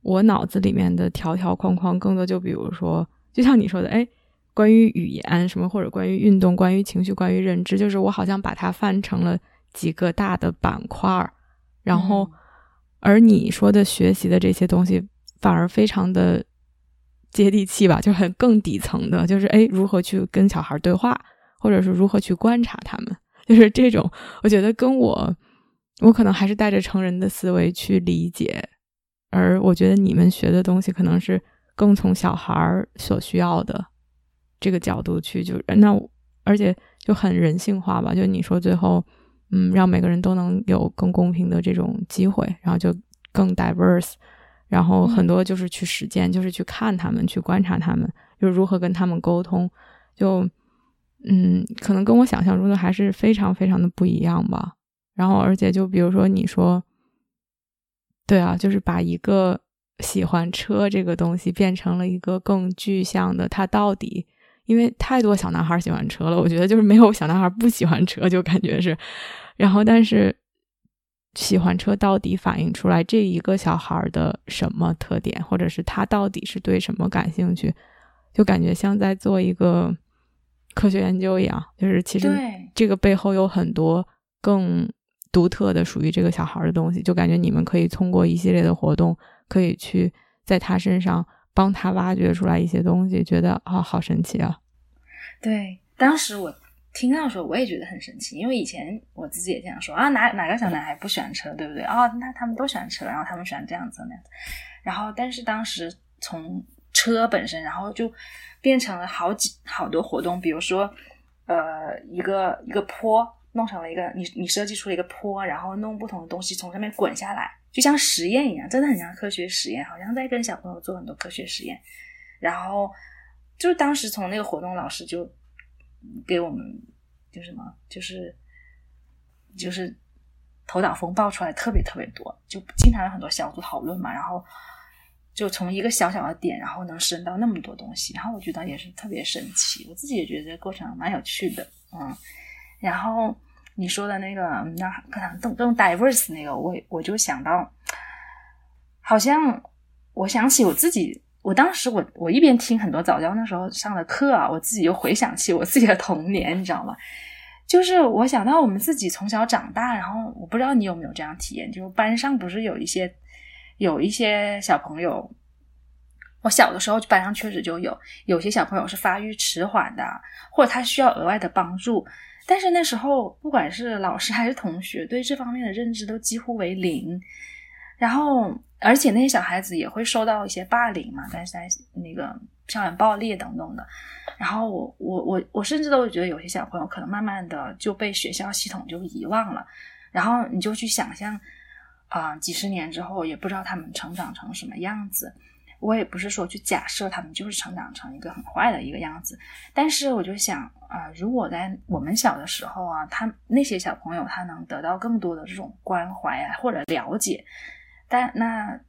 我脑子里面的条条框框，更多就比如说，就像你说的，哎。关于语言什么，或者关于运动、关于情绪、关于认知，就是我好像把它翻成了几个大的板块儿，然后，而你说的学习的这些东西反而非常的接地气吧，就很更底层的，就是哎，如何去跟小孩对话，或者是如何去观察他们，就是这种，我觉得跟我，我可能还是带着成人的思维去理解，而我觉得你们学的东西可能是更从小孩所需要的。这个角度去，就那，而且就很人性化吧。就你说最后，嗯，让每个人都能有更公平的这种机会，然后就更 diverse，然后很多就是去实践，就是去看他们，去观察他们，就如何跟他们沟通。就嗯，可能跟我想象中的还是非常非常的不一样吧。然后，而且就比如说你说，对啊，就是把一个喜欢车这个东西变成了一个更具象的，它到底。因为太多小男孩喜欢车了，我觉得就是没有小男孩不喜欢车，就感觉是。然后，但是喜欢车到底反映出来这一个小孩的什么特点，或者是他到底是对什么感兴趣，就感觉像在做一个科学研究一样。就是其实这个背后有很多更独特的属于这个小孩的东西，就感觉你们可以通过一系列的活动，可以去在他身上。帮他挖掘出来一些东西，觉得啊，好神奇啊！对，当时我听到的时候，我也觉得很神奇，因为以前我自己也这样说啊，哪哪个小男孩不喜欢车，对不对？哦，那他们都喜欢车，然后他们喜欢这样子那样子，然后但是当时从车本身，然后就变成了好几好多活动，比如说呃，一个一个坡弄成了一个，你你设计出了一个坡，然后弄不同的东西从上面滚下来。就像实验一样，真的很像科学实验，好像在跟小朋友做很多科学实验。然后，就当时从那个活动老师就给我们，就什么，就是就是头脑风暴出来特别特别多，就经常有很多小组讨论嘛。然后就从一个小小的点，然后能升到那么多东西，然后我觉得也是特别神奇。我自己也觉得这个过程蛮有趣的，嗯，然后。你说的那个，那可能更更 diverse 那个，我我就想到，好像我想起我自己，我当时我我一边听很多早教那时候上的课啊，我自己又回想起我自己的童年，你知道吗？就是我想到我们自己从小长大，然后我不知道你有没有这样体验，就是班上不是有一些有一些小朋友，我小的时候班上确实就有有些小朋友是发育迟缓的，或者他需要额外的帮助。但是那时候，不管是老师还是同学，对这方面的认知都几乎为零。然后，而且那些小孩子也会受到一些霸凌嘛，但是在那个校园暴力等等的。然后，我我我我甚至都觉得有些小朋友可能慢慢的就被学校系统就遗忘了。然后你就去想象，啊，几十年之后也不知道他们成长成什么样子。我也不是说去假设他们就是成长成一个很坏的一个样子，但是我就想啊，如果在我们小的时候啊，他那些小朋友他能得到更多的这种关怀啊或者了解，但那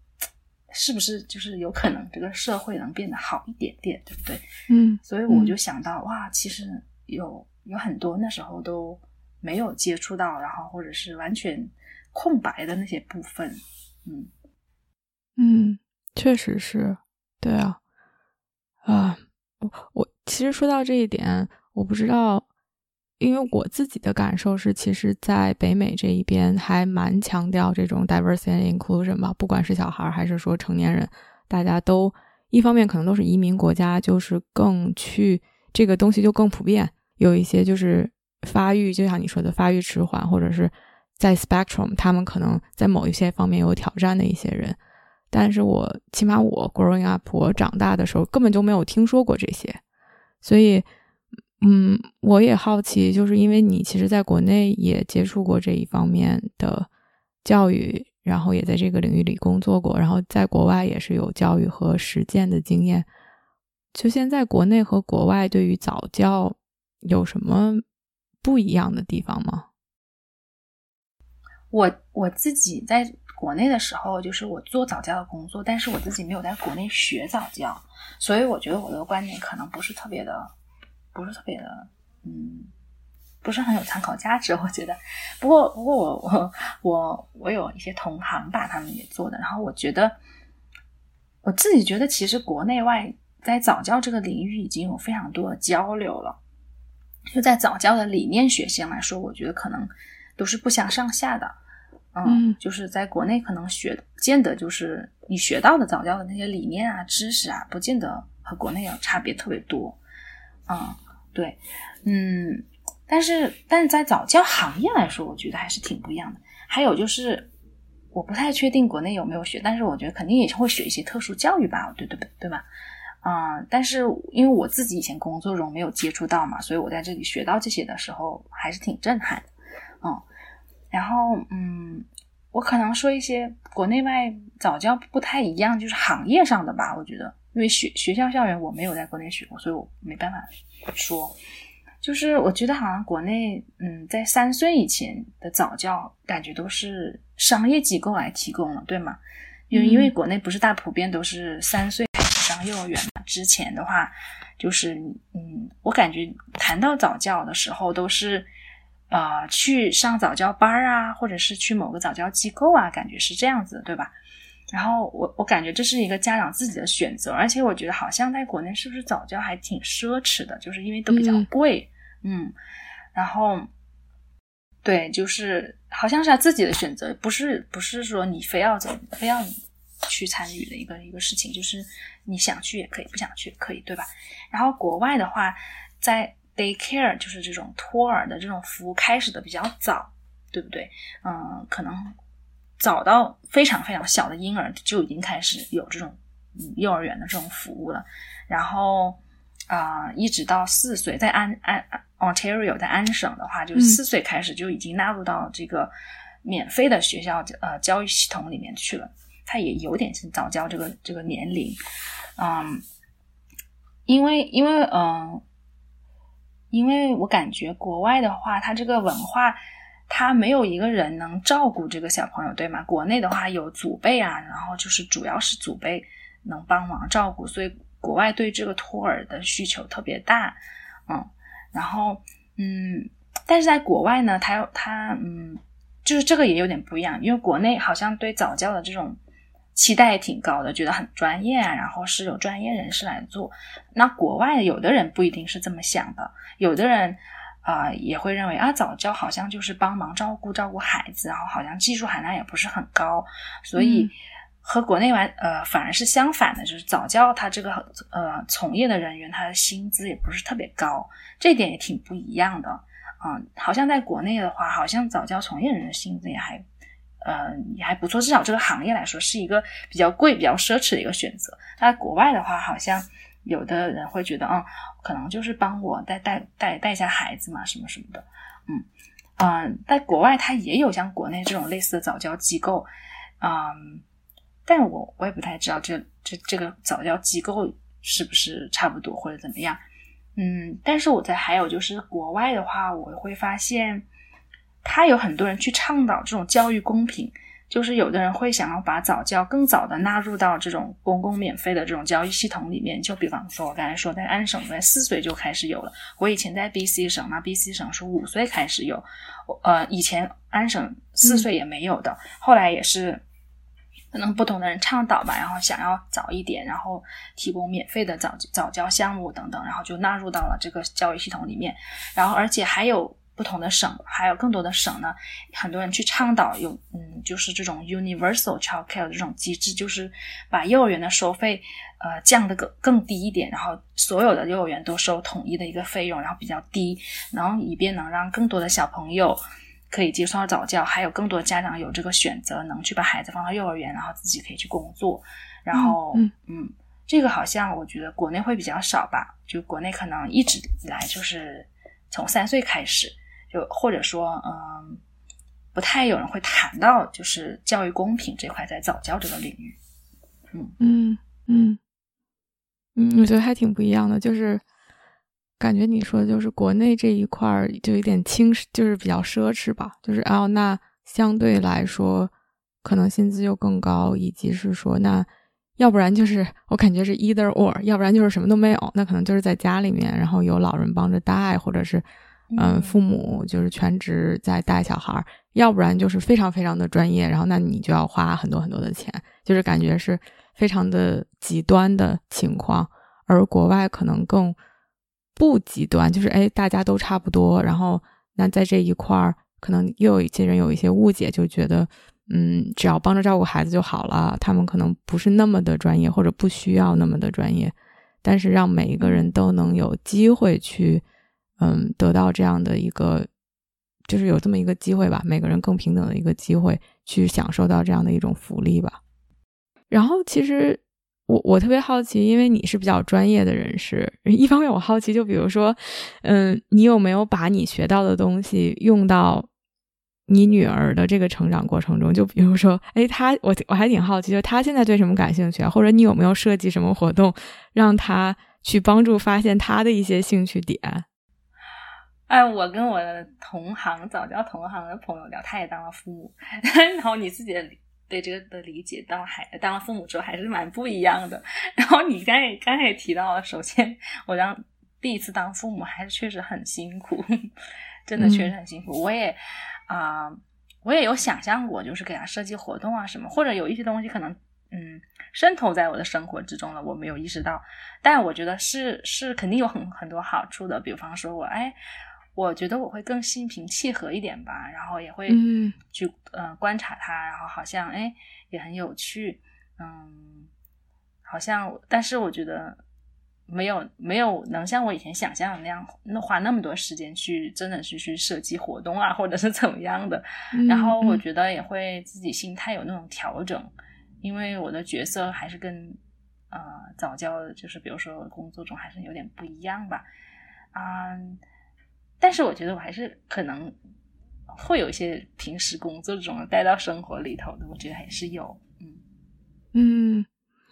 是不是就是有可能这个社会能变得好一点点，对不对？嗯，所以我就想到哇，其实有有很多那时候都没有接触到，然后或者是完全空白的那些部分，嗯嗯。确实是，对啊，啊，我我其实说到这一点，我不知道，因为我自己的感受是，其实，在北美这一边还蛮强调这种 diversity and inclusion 吧，不管是小孩还是说成年人，大家都一方面可能都是移民国家，就是更去这个东西就更普遍，有一些就是发育，就像你说的发育迟缓，或者是在 spectrum，他们可能在某一些方面有挑战的一些人。但是我起码我 growing up，我长大的时候根本就没有听说过这些，所以，嗯，我也好奇，就是因为你其实在国内也接触过这一方面的教育，然后也在这个领域里工作过，然后在国外也是有教育和实践的经验。就现在国内和国外对于早教有什么不一样的地方吗？我我自己在。国内的时候，就是我做早教的工作，但是我自己没有在国内学早教，所以我觉得我的观点可能不是特别的，不是特别的，嗯，不是很有参考价值。我觉得，不过不过我我我我有一些同行吧，他们也做的，然后我觉得我自己觉得，其实国内外在早教这个领域已经有非常多的交流了，就在早教的理念学上来说，我觉得可能都是不相上下的。嗯，就是在国内可能学不，见得就是你学到的早教的那些理念啊、知识啊，不见得和国内有差别特别多。嗯，对，嗯，但是但是在早教行业来说，我觉得还是挺不一样的。还有就是，我不太确定国内有没有学，但是我觉得肯定也是会学一些特殊教育吧，对对对，对吧？嗯，但是因为我自己以前工作中没有接触到嘛，所以我在这里学到这些的时候还是挺震撼的。嗯。然后，嗯，我可能说一些国内外早教不太一样，就是行业上的吧。我觉得，因为学学校校园我没有在国内学过，所以我没办法说。就是我觉得好像国内，嗯，在三岁以前的早教，感觉都是商业机构来提供了，对吗？因为因为国内不是大普遍都是三岁开始上幼儿园嘛。之前的话，就是嗯，我感觉谈到早教的时候都是。呃，去上早教班啊，或者是去某个早教机构啊，感觉是这样子，对吧？然后我我感觉这是一个家长自己的选择，而且我觉得好像在国内是不是早教还挺奢侈的，就是因为都比较贵，嗯，然后对，就是好像是他自己的选择，不是不是说你非要走，非要你去参与的一个一个事情，就是你想去也可以，不想去也可以，对吧？然后国外的话，在 Daycare 就是这种托儿的这种服务开始的比较早，对不对？嗯，可能早到非常非常小的婴儿就已经开始有这种幼儿园的这种服务了。然后啊，一直到四岁，在安安 Ontario 在安省的话，就是四岁开始就已经纳入到这个免费的学校呃教育系统里面去了。它也有点是早教这个这个年龄，嗯，因为因为嗯。因为我感觉国外的话，他这个文化，他没有一个人能照顾这个小朋友，对吗？国内的话有祖辈啊，然后就是主要是祖辈能帮忙照顾，所以国外对这个托儿的需求特别大，嗯，然后嗯，但是在国外呢，他他嗯，就是这个也有点不一样，因为国内好像对早教的这种。期待也挺高的，觉得很专业啊，然后是有专业人士来做。那国外有的人不一定是这么想的，有的人啊也会认为啊早教好像就是帮忙照顾照顾孩子，然后好像技术含量也不是很高，所以和国内完呃反而是相反的，就是早教它这个呃从业的人员他的薪资也不是特别高，这点也挺不一样的啊。好像在国内的话，好像早教从业人的薪资也还。呃，也还不错，至少这个行业来说是一个比较贵、比较奢侈的一个选择。那国外的话，好像有的人会觉得，嗯，可能就是帮我带带带带一下孩子嘛，什么什么的，嗯嗯，在国外它也有像国内这种类似的早教机构，嗯，但我我也不太知道这这这个早教机构是不是差不多或者怎么样，嗯，但是我在还有就是国外的话，我会发现。他有很多人去倡导这种教育公平，就是有的人会想要把早教更早的纳入到这种公共免费的这种教育系统里面。就比方说，我刚才说在安省在四岁就开始有了，我以前在 BC 省，嘛 BC 省是五岁开始有，呃，以前安省四岁也没有的，后来也是可能不同的人倡导吧，然后想要早一点，然后提供免费的早早教项目等等，然后就纳入到了这个教育系统里面，然后而且还有。不同的省，还有更多的省呢，很多人去倡导有嗯，就是这种 universal child care 这种机制，就是把幼儿园的收费呃降得更更低一点，然后所有的幼儿园都收统一的一个费用，然后比较低，然后以便能让更多的小朋友可以接受到早教，还有更多家长有这个选择，能去把孩子放到幼儿园，然后自己可以去工作，然后嗯嗯，这个好像我觉得国内会比较少吧，就国内可能一直以来就是从三岁开始。就或者说，嗯，不太有人会谈到就是教育公平这块在早教这个领域，嗯嗯嗯，我觉得还挺不一样的，就是感觉你说的就是国内这一块就有点轻，就是比较奢侈吧，就是哦，那相对来说可能薪资又更高，以及是说那要不然就是我感觉是 either or，要不然就是什么都没有，那可能就是在家里面，然后有老人帮着带，或者是。嗯，父母就是全职在带小孩，要不然就是非常非常的专业，然后那你就要花很多很多的钱，就是感觉是非常的极端的情况。而国外可能更不极端，就是哎，大家都差不多。然后那在这一块儿，可能又有一些人有一些误解，就觉得嗯，只要帮着照顾孩子就好了，他们可能不是那么的专业，或者不需要那么的专业。但是让每一个人都能有机会去。嗯，得到这样的一个，就是有这么一个机会吧，每个人更平等的一个机会，去享受到这样的一种福利吧。然后，其实我我特别好奇，因为你是比较专业的人士，一方面我好奇，就比如说，嗯，你有没有把你学到的东西用到你女儿的这个成长过程中？就比如说，哎，她我我还挺好奇，就她现在对什么感兴趣？或者你有没有设计什么活动，让她去帮助发现她的一些兴趣点？哎，我跟我的同行早教同行的朋友聊，他也当了父母，然后你自己的对这个的理解，当孩当了父母之后还是蛮不一样的。然后你刚才刚才也提到了，首先我当第一次当父母还是确实很辛苦，真的确实很辛苦。我也啊，我也有想象过，就是给他设计活动啊什么，或者有一些东西可能嗯渗透在我的生活之中了，我没有意识到。但我觉得是是肯定有很很多好处的，比方说我哎。我觉得我会更心平气和一点吧，然后也会去呃观察他，然后好像哎也很有趣，嗯，好像但是我觉得没有没有能像我以前想象的那样，那花那么多时间去真的是去设计活动啊，或者是怎么样的。然后我觉得也会自己心态有那种调整，因为我的角色还是跟呃早教就是比如说工作中还是有点不一样吧，啊。但是我觉得我还是可能会有一些平时工作中带到生活里头的，我觉得还是有，嗯嗯，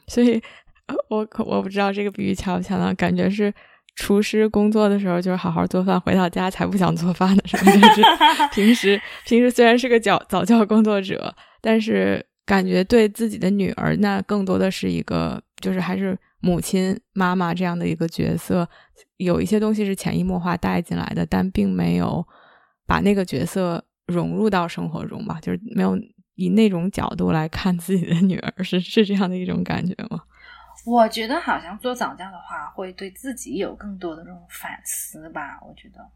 所以我可我不知道这个比喻恰不恰当，感觉是厨师工作的时候就是好好做饭，回到家才不想做饭的，是么？就是平时平时虽然是个早早教工作者，但是感觉对自己的女儿那更多的是一个就是还是。母亲、妈妈这样的一个角色，有一些东西是潜移默化带进来的，但并没有把那个角色融入到生活中吧？就是没有以那种角度来看自己的女儿，是是这样的一种感觉吗？我觉得好像做早教的话，会对自己有更多的这种反思吧。我觉得，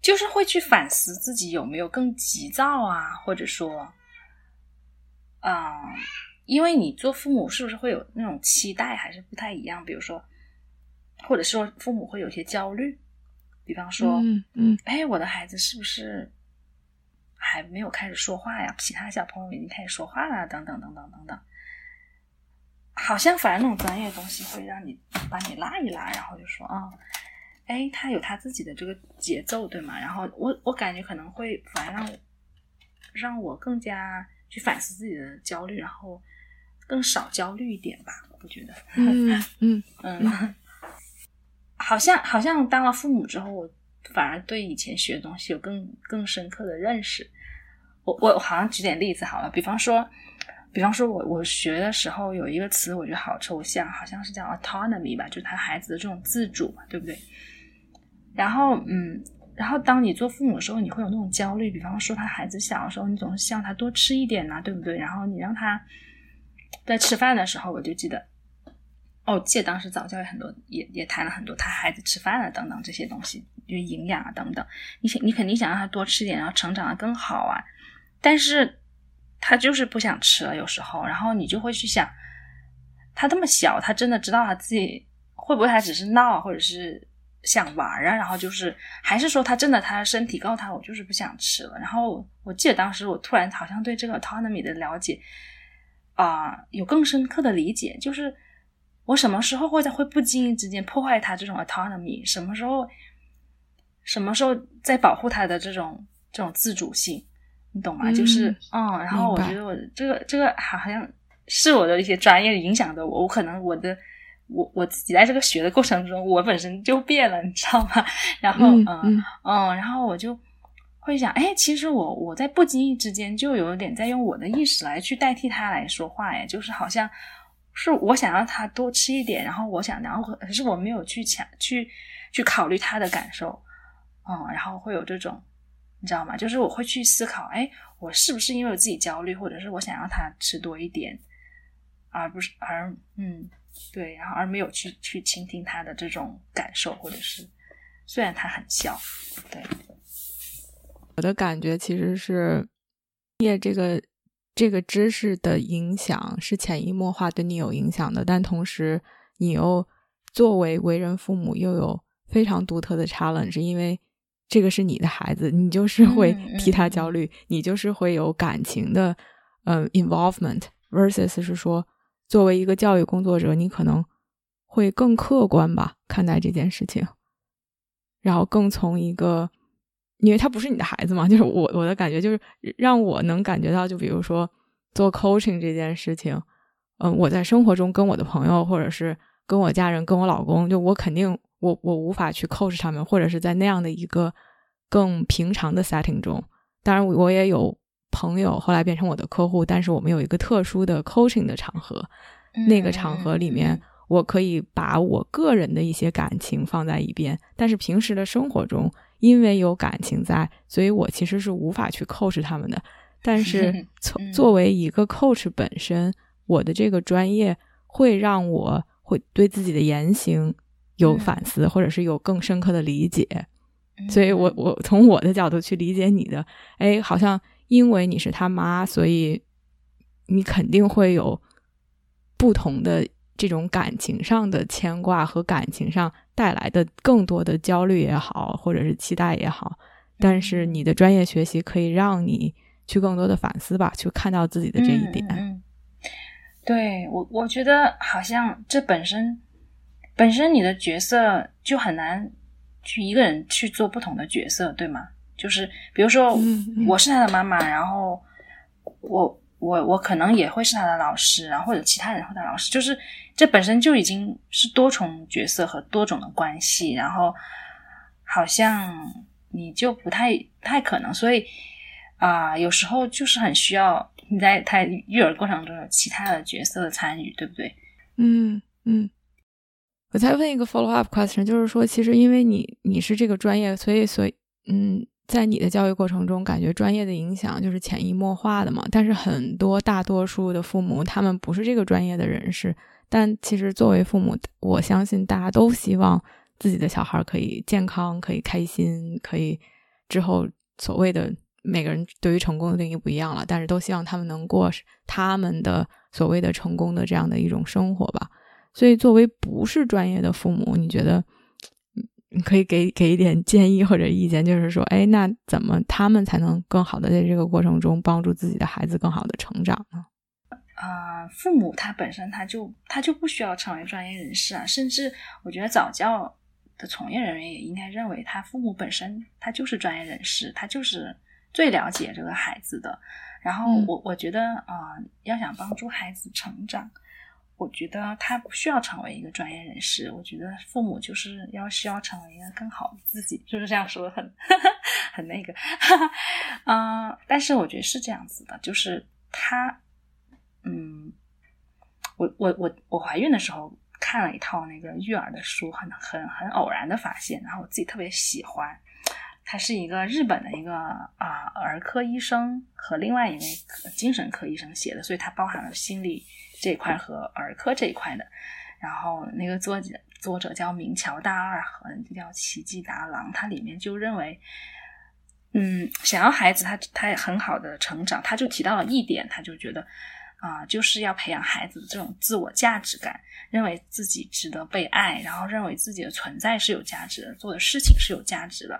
就是会去反思自己有没有更急躁啊，或者说，嗯。因为你做父母是不是会有那种期待，还是不太一样？比如说，或者说父母会有些焦虑，比方说，嗯嗯，哎，我的孩子是不是还没有开始说话呀？其他小朋友已经开始说话了，等等等等等等。好像反而那种专业的东西会让你把你拉一拉，然后就说啊，哎，他有他自己的这个节奏，对吗？然后我我感觉可能会反而让让我更加去反思自己的焦虑，然后。更少焦虑一点吧，我觉得。嗯嗯 嗯，好像好像当了父母之后，我反而对以前学的东西有更更深刻的认识。我我好像举点例子好了，比方说，比方说我我学的时候有一个词，我觉得好抽象，好像是叫 autonomy 吧，就是他孩子的这种自主嘛，对不对？然后嗯，然后当你做父母的时候，你会有那种焦虑，比方说他孩子小的时候，你总是希望他多吃一点呐，对不对？然后你让他。在吃饭的时候，我就记得哦，记得当时早教也很多，也也谈了很多他孩子吃饭啊等等这些东西，就营养啊等等。你想，你肯定想让他多吃点，然后成长的更好啊。但是他就是不想吃了，有时候，然后你就会去想，他这么小，他真的知道他自己会不会还只是闹，或者是想玩啊？然后就是还是说他真的他的身体告诉他，我就是不想吃了。然后我记得当时我突然好像对这个 autonomy 的了解啊有更深刻的理解，就是。我什么时候会在会不经意之间破坏他这种 autonomy？什么时候，什么时候在保护他的这种这种自主性？你懂吗？就是嗯，然后我觉得我这个这个好像是我的一些专业影响的我，我可能我的我我自己在这个学的过程中，我本身就变了，你知道吗？然后嗯嗯，然后我就会想，哎，其实我我在不经意之间就有点在用我的意识来去代替他来说话，哎，就是好像。是我想让他多吃一点，然后我想，然后可是我没有去抢去去考虑他的感受，嗯，然后会有这种，你知道吗？就是我会去思考，哎，我是不是因为我自己焦虑，或者是我想让他吃多一点，而不是而嗯，对，然后而没有去去倾听他的这种感受，或者是虽然他很小，对，我的感觉其实是业这个。这个知识的影响是潜移默化对你有影响的，但同时你又作为为人父母又有非常独特的 challenge，因为这个是你的孩子，你就是会替他焦虑，你就是会有感情的呃 involvement versus 是说作为一个教育工作者，你可能会更客观吧看待这件事情，然后更从一个。因为他不是你的孩子嘛，就是我我的感觉就是让我能感觉到，就比如说做 coaching 这件事情，嗯，我在生活中跟我的朋友，或者是跟我家人、跟我老公，就我肯定我我无法去 coach 他们，或者是在那样的一个更平常的 setting 中。当然，我也有朋友后来变成我的客户，但是我们有一个特殊的 coaching 的场合，那个场合里面我可以把我个人的一些感情放在一边，但是平时的生活中。因为有感情在，所以我其实是无法去 coach 他们的。但是，从作为一个 coach 本身，我的这个专业会让我会对自己的言行有反思，或者是有更深刻的理解。所以，我我从我的角度去理解你的，哎，好像因为你是他妈，所以你肯定会有不同的。这种感情上的牵挂和感情上带来的更多的焦虑也好，或者是期待也好，但是你的专业学习可以让你去更多的反思吧，去看到自己的这一点。嗯，对我，我觉得好像这本身本身你的角色就很难去一个人去做不同的角色，对吗？就是比如说我是他的妈妈，然后我。我我可能也会是他的老师，然后或者其他人会的老师，就是这本身就已经是多重角色和多种的关系，然后好像你就不太太可能，所以啊，有时候就是很需要你在他育儿过程中有其他的角色的参与，对不对？嗯嗯。我再问一个 follow up question，就是说，其实因为你你是这个专业，所以所以嗯。在你的教育过程中，感觉专业的影响就是潜移默化的嘛？但是很多大多数的父母，他们不是这个专业的人士，但其实作为父母，我相信大家都希望自己的小孩可以健康、可以开心、可以之后所谓的每个人对于成功的定义不一样了，但是都希望他们能过他们的所谓的成功的这样的一种生活吧。所以，作为不是专业的父母，你觉得？你可以给给一点建议或者意见，就是说，哎，那怎么他们才能更好的在这个过程中帮助自己的孩子更好的成长呢？啊，父母他本身他就他就不需要成为专业人士啊，甚至我觉得早教的从业人员也应该认为，他父母本身他就是专业人士，他就是最了解这个孩子的。然后我我觉得啊，要想帮助孩子成长。我觉得他不需要成为一个专业人士，我觉得父母就是要需要成为一个更好的自己，是就是这样说的很 很那个，嗯，但是我觉得是这样子的，就是他，嗯，我我我我怀孕的时候看了一套那个育儿的书，很很很偶然的发现，然后我自己特别喜欢，他是一个日本的一个啊儿科医生和另外一位精神科医生写的，所以它包含了心理。这一块和儿科这一块的，然后那个作者作者叫明桥大二和叫奇迹达郎，他里面就认为，嗯，想要孩子他他也很好的成长，他就提到了一点，他就觉得啊，就是要培养孩子的这种自我价值感，认为自己值得被爱，然后认为自己的存在是有价值的，做的事情是有价值的。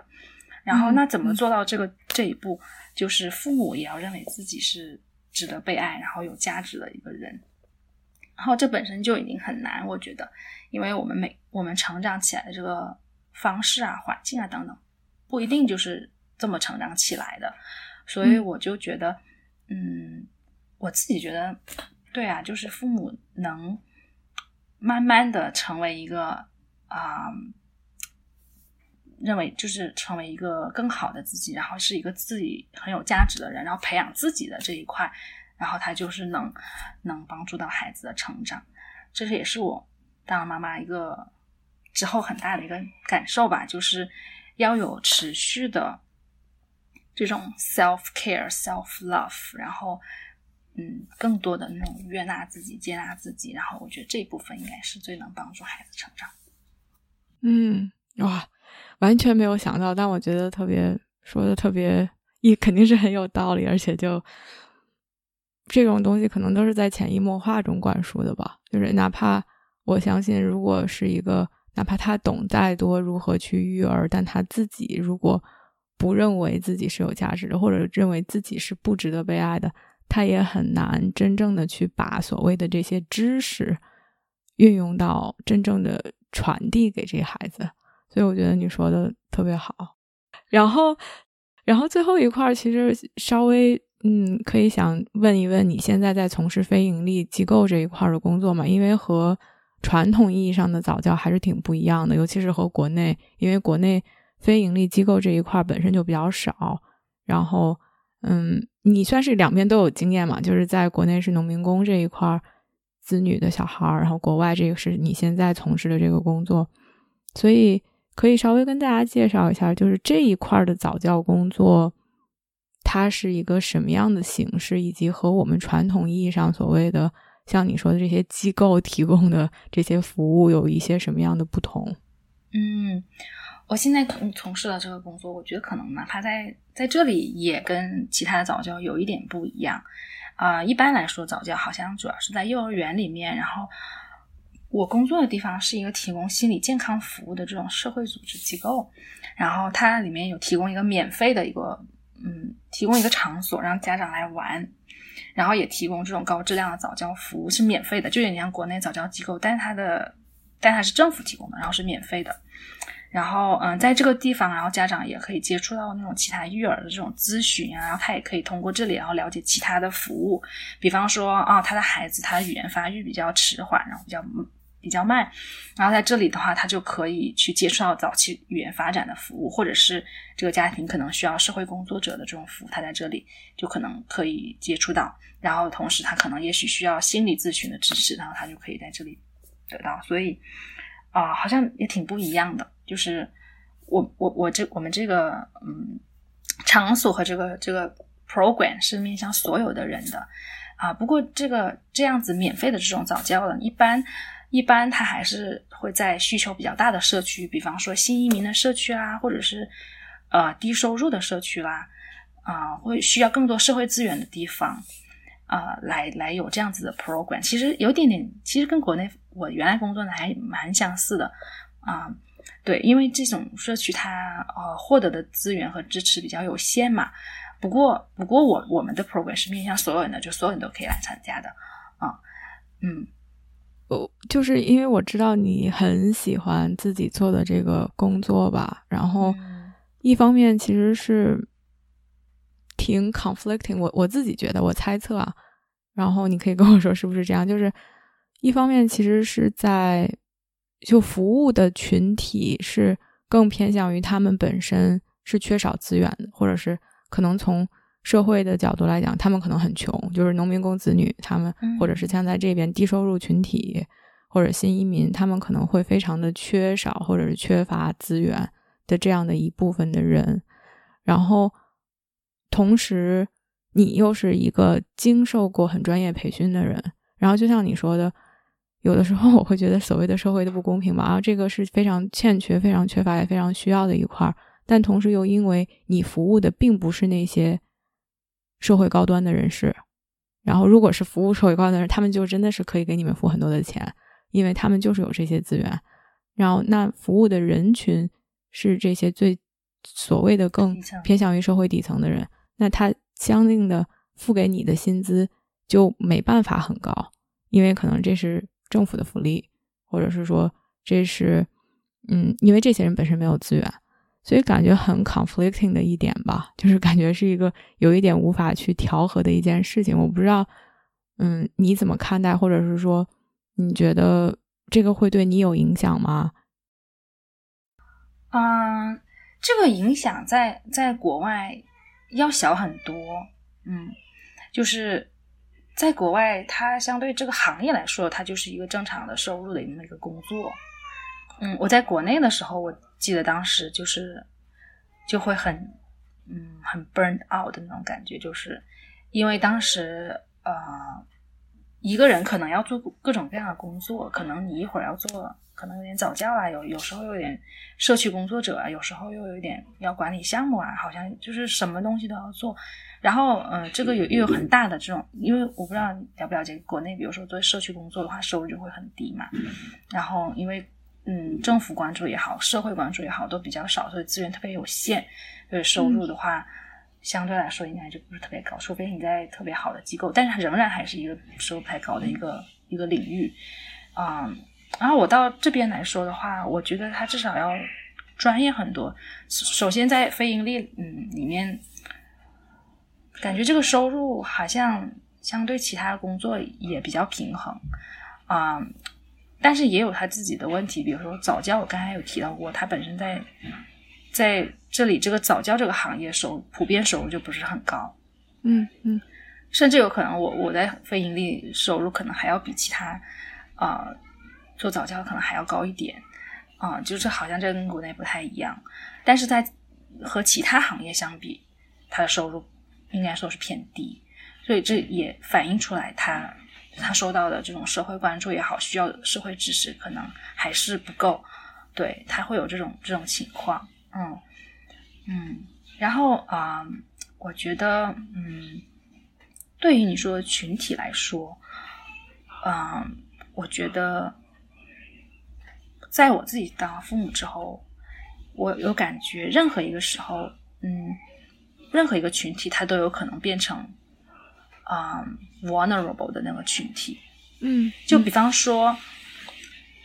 然后那怎么做到这个这一步？就是父母也要认为自己是值得被爱，然后有价值的一个人。然后这本身就已经很难，我觉得，因为我们每我们成长起来的这个方式啊、环境啊等等，不一定就是这么成长起来的。所以我就觉得，嗯，我自己觉得，对啊，就是父母能慢慢的成为一个啊，认为就是成为一个更好的自己，然后是一个自己很有价值的人，然后培养自己的这一块。然后他就是能能帮助到孩子的成长，这是也是我当妈妈一个之后很大的一个感受吧，就是要有持续的这种 self care、self love，然后嗯，更多的那种悦纳自己、接纳自己，然后我觉得这部分应该是最能帮助孩子成长。嗯，哇，完全没有想到，但我觉得特别说的特别，一肯定是很有道理，而且就。这种东西可能都是在潜移默化中灌输的吧。就是哪怕我相信，如果是一个哪怕他懂再多如何去育儿，但他自己如果不认为自己是有价值的，或者认为自己是不值得被爱的，他也很难真正的去把所谓的这些知识运用到真正的传递给这孩子。所以我觉得你说的特别好。然后，然后最后一块其实稍微。嗯，可以想问一问，你现在在从事非盈利机构这一块的工作吗？因为和传统意义上的早教还是挺不一样的，尤其是和国内，因为国内非盈利机构这一块本身就比较少。然后，嗯，你算是两边都有经验嘛？就是在国内是农民工这一块子女的小孩，然后国外这个是你现在从事的这个工作，所以可以稍微跟大家介绍一下，就是这一块的早教工作。它是一个什么样的形式，以及和我们传统意义上所谓的像你说的这些机构提供的这些服务有一些什么样的不同？嗯，我现在从从事的这个工作，我觉得可能哪怕在在这里也跟其他的早教有一点不一样啊。一般来说，早教好像主要是在幼儿园里面，然后我工作的地方是一个提供心理健康服务的这种社会组织机构，然后它里面有提供一个免费的一个。嗯，提供一个场所让家长来玩，然后也提供这种高质量的早教服务，是免费的，就有点像国内早教机构，但是它的，但它是政府提供的，然后是免费的。然后，嗯，在这个地方，然后家长也可以接触到那种其他育儿的这种咨询啊，然后他也可以通过这里，然后了解其他的服务，比方说啊，他的孩子他语言发育比较迟缓，然后比较。比较慢，然后在这里的话，他就可以去接触到早期语言发展的服务，或者是这个家庭可能需要社会工作者的这种服务，他在这里就可能可以接触到。然后同时，他可能也许需要心理咨询的支持，然后他就可以在这里得到。所以啊，好像也挺不一样的。就是我我我这我们这个嗯场所和这个这个 program 是面向所有的人的啊。不过这个这样子免费的这种早教呢，一般。一般他还是会在需求比较大的社区，比方说新移民的社区啦，或者是呃低收入的社区啦，啊，会需要更多社会资源的地方，啊，来来有这样子的 program。其实有点点，其实跟国内我原来工作的还蛮相似的啊。对，因为这种社区它呃获得的资源和支持比较有限嘛。不过不过我我们的 program 是面向所有人的，就所有人都可以来参加的啊，嗯。就是因为我知道你很喜欢自己做的这个工作吧，然后一方面其实是挺 conflicting，我我自己觉得，我猜测啊，然后你可以跟我说是不是这样？就是一方面其实是在就服务的群体是更偏向于他们本身是缺少资源的，或者是可能从社会的角度来讲，他们可能很穷，就是农民工子女，他们或者是像在这边低收入群体。或者新移民，他们可能会非常的缺少，或者是缺乏资源的这样的一部分的人。然后，同时你又是一个经受过很专业培训的人。然后，就像你说的，有的时候我会觉得所谓的社会的不公平吧，啊，这个是非常欠缺、非常缺乏也非常需要的一块儿。但同时又因为你服务的并不是那些社会高端的人士，然后如果是服务社会高端的人，他们就真的是可以给你们付很多的钱，因为他们就是有这些资源。然后那服务的人群是这些最所谓的更偏向于社会底层的人，那他相应的付给你的薪资就没办法很高，因为可能这是政府的福利，或者是说这是嗯，因为这些人本身没有资源。所以感觉很 conflicting 的一点吧，就是感觉是一个有一点无法去调和的一件事情。我不知道，嗯，你怎么看待，或者是说，你觉得这个会对你有影响吗？嗯，这个影响在在国外要小很多。嗯，就是在国外，它相对这个行业来说，它就是一个正常的收入的那个工作。嗯，我在国内的时候，我记得当时就是就会很嗯很 burn out 的那种感觉，就是因为当时呃一个人可能要做各种各样的工作，可能你一会儿要做，可能有点早教啊，有有时候有点社区工作者啊，有时候又有一点要管理项目啊，好像就是什么东西都要做。然后嗯，这个有又有很大的这种，因为我不知道了不了解国内，比如说做社区工作的话，收入就会很低嘛。然后因为嗯，政府关注也好，社会关注也好，都比较少，所以资源特别有限。所以收入的话，相对来说应该就不是特别高，除非你在特别好的机构，但是它仍然还是一个收入不太高的一个一个领域。嗯，然后我到这边来说的话，我觉得它至少要专业很多。首先在非盈利嗯里面，感觉这个收入好像相对其他工作也比较平衡啊。但是也有他自己的问题，比如说早教，我刚才有提到过，他本身在在这里这个早教这个行业收普遍收入就不是很高，嗯嗯，甚至有可能我我在非盈利收入可能还要比其他啊做早教可能还要高一点啊，就是好像这跟国内不太一样，但是在和其他行业相比，他的收入应该说是偏低，所以这也反映出来他。他收到的这种社会关注也好，需要社会支持可能还是不够，对他会有这种这种情况，嗯嗯，然后啊，我觉得嗯，对于你说的群体来说，嗯，我觉得在我自己当父母之后，我有感觉，任何一个时候，嗯，任何一个群体，它都有可能变成。啊，vulnerable 的那个群体，嗯，就比方说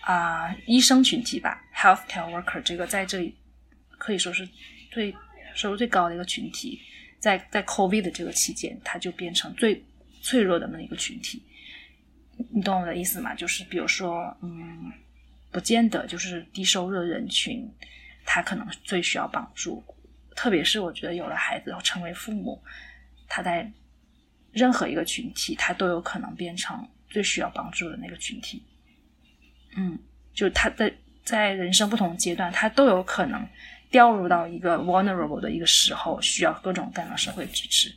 啊，医生群体吧，healthcare worker 这个在这里可以说是最收入最高的一个群体，在在 COVID 的这个期间，它就变成最脆弱的那一个群体。你懂我的意思吗？就是比如说，嗯，不见得就是低收入的人群，他可能最需要帮助，特别是我觉得有了孩子成为父母，他在。任何一个群体，他都有可能变成最需要帮助的那个群体。嗯，就他在在人生不同阶段，他都有可能掉入到一个 vulnerable 的一个时候，需要各种各样的社会支持。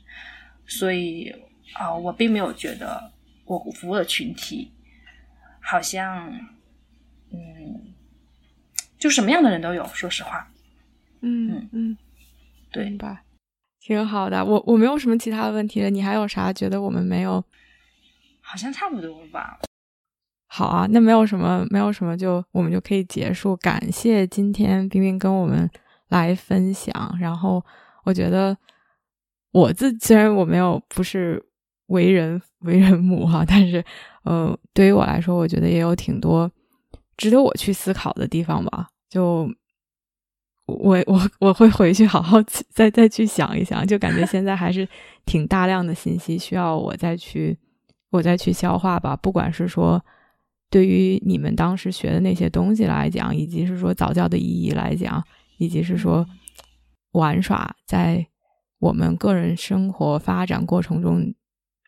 所以啊，我并没有觉得我服务的群体好像，嗯，就什么样的人都有。说实话，嗯嗯，对吧？挺好的，我我没有什么其他的问题了。你还有啥觉得我们没有？好像差不多吧。好啊，那没有什么，没有什么，就我们就可以结束。感谢今天冰冰跟我们来分享。然后我觉得我自虽然我没有不是为人为人母哈，但是呃，对于我来说，我觉得也有挺多值得我去思考的地方吧。就。我我我会回去好好再再去想一想，就感觉现在还是挺大量的信息需要我再去我再去消化吧。不管是说对于你们当时学的那些东西来讲，以及是说早教的意义来讲，以及是说玩耍在我们个人生活发展过程中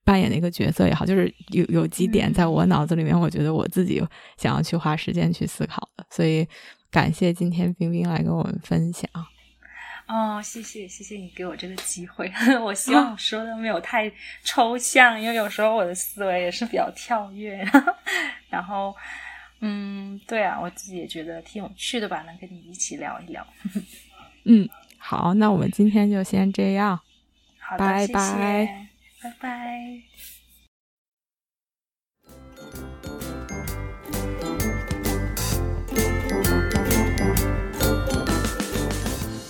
扮演的一个角色也好，就是有有几点在我脑子里面，我觉得我自己想要去花时间去思考的，所以。感谢今天冰冰来跟我们分享。哦，谢谢谢谢你给我这个机会。我希望说的没有太抽象，因为有时候我的思维也是比较跳跃。然后，嗯，对啊，我自己也觉得挺有趣的吧，能跟你一起聊一聊。嗯，好，那我们今天就先这样。好的，拜拜，拜拜。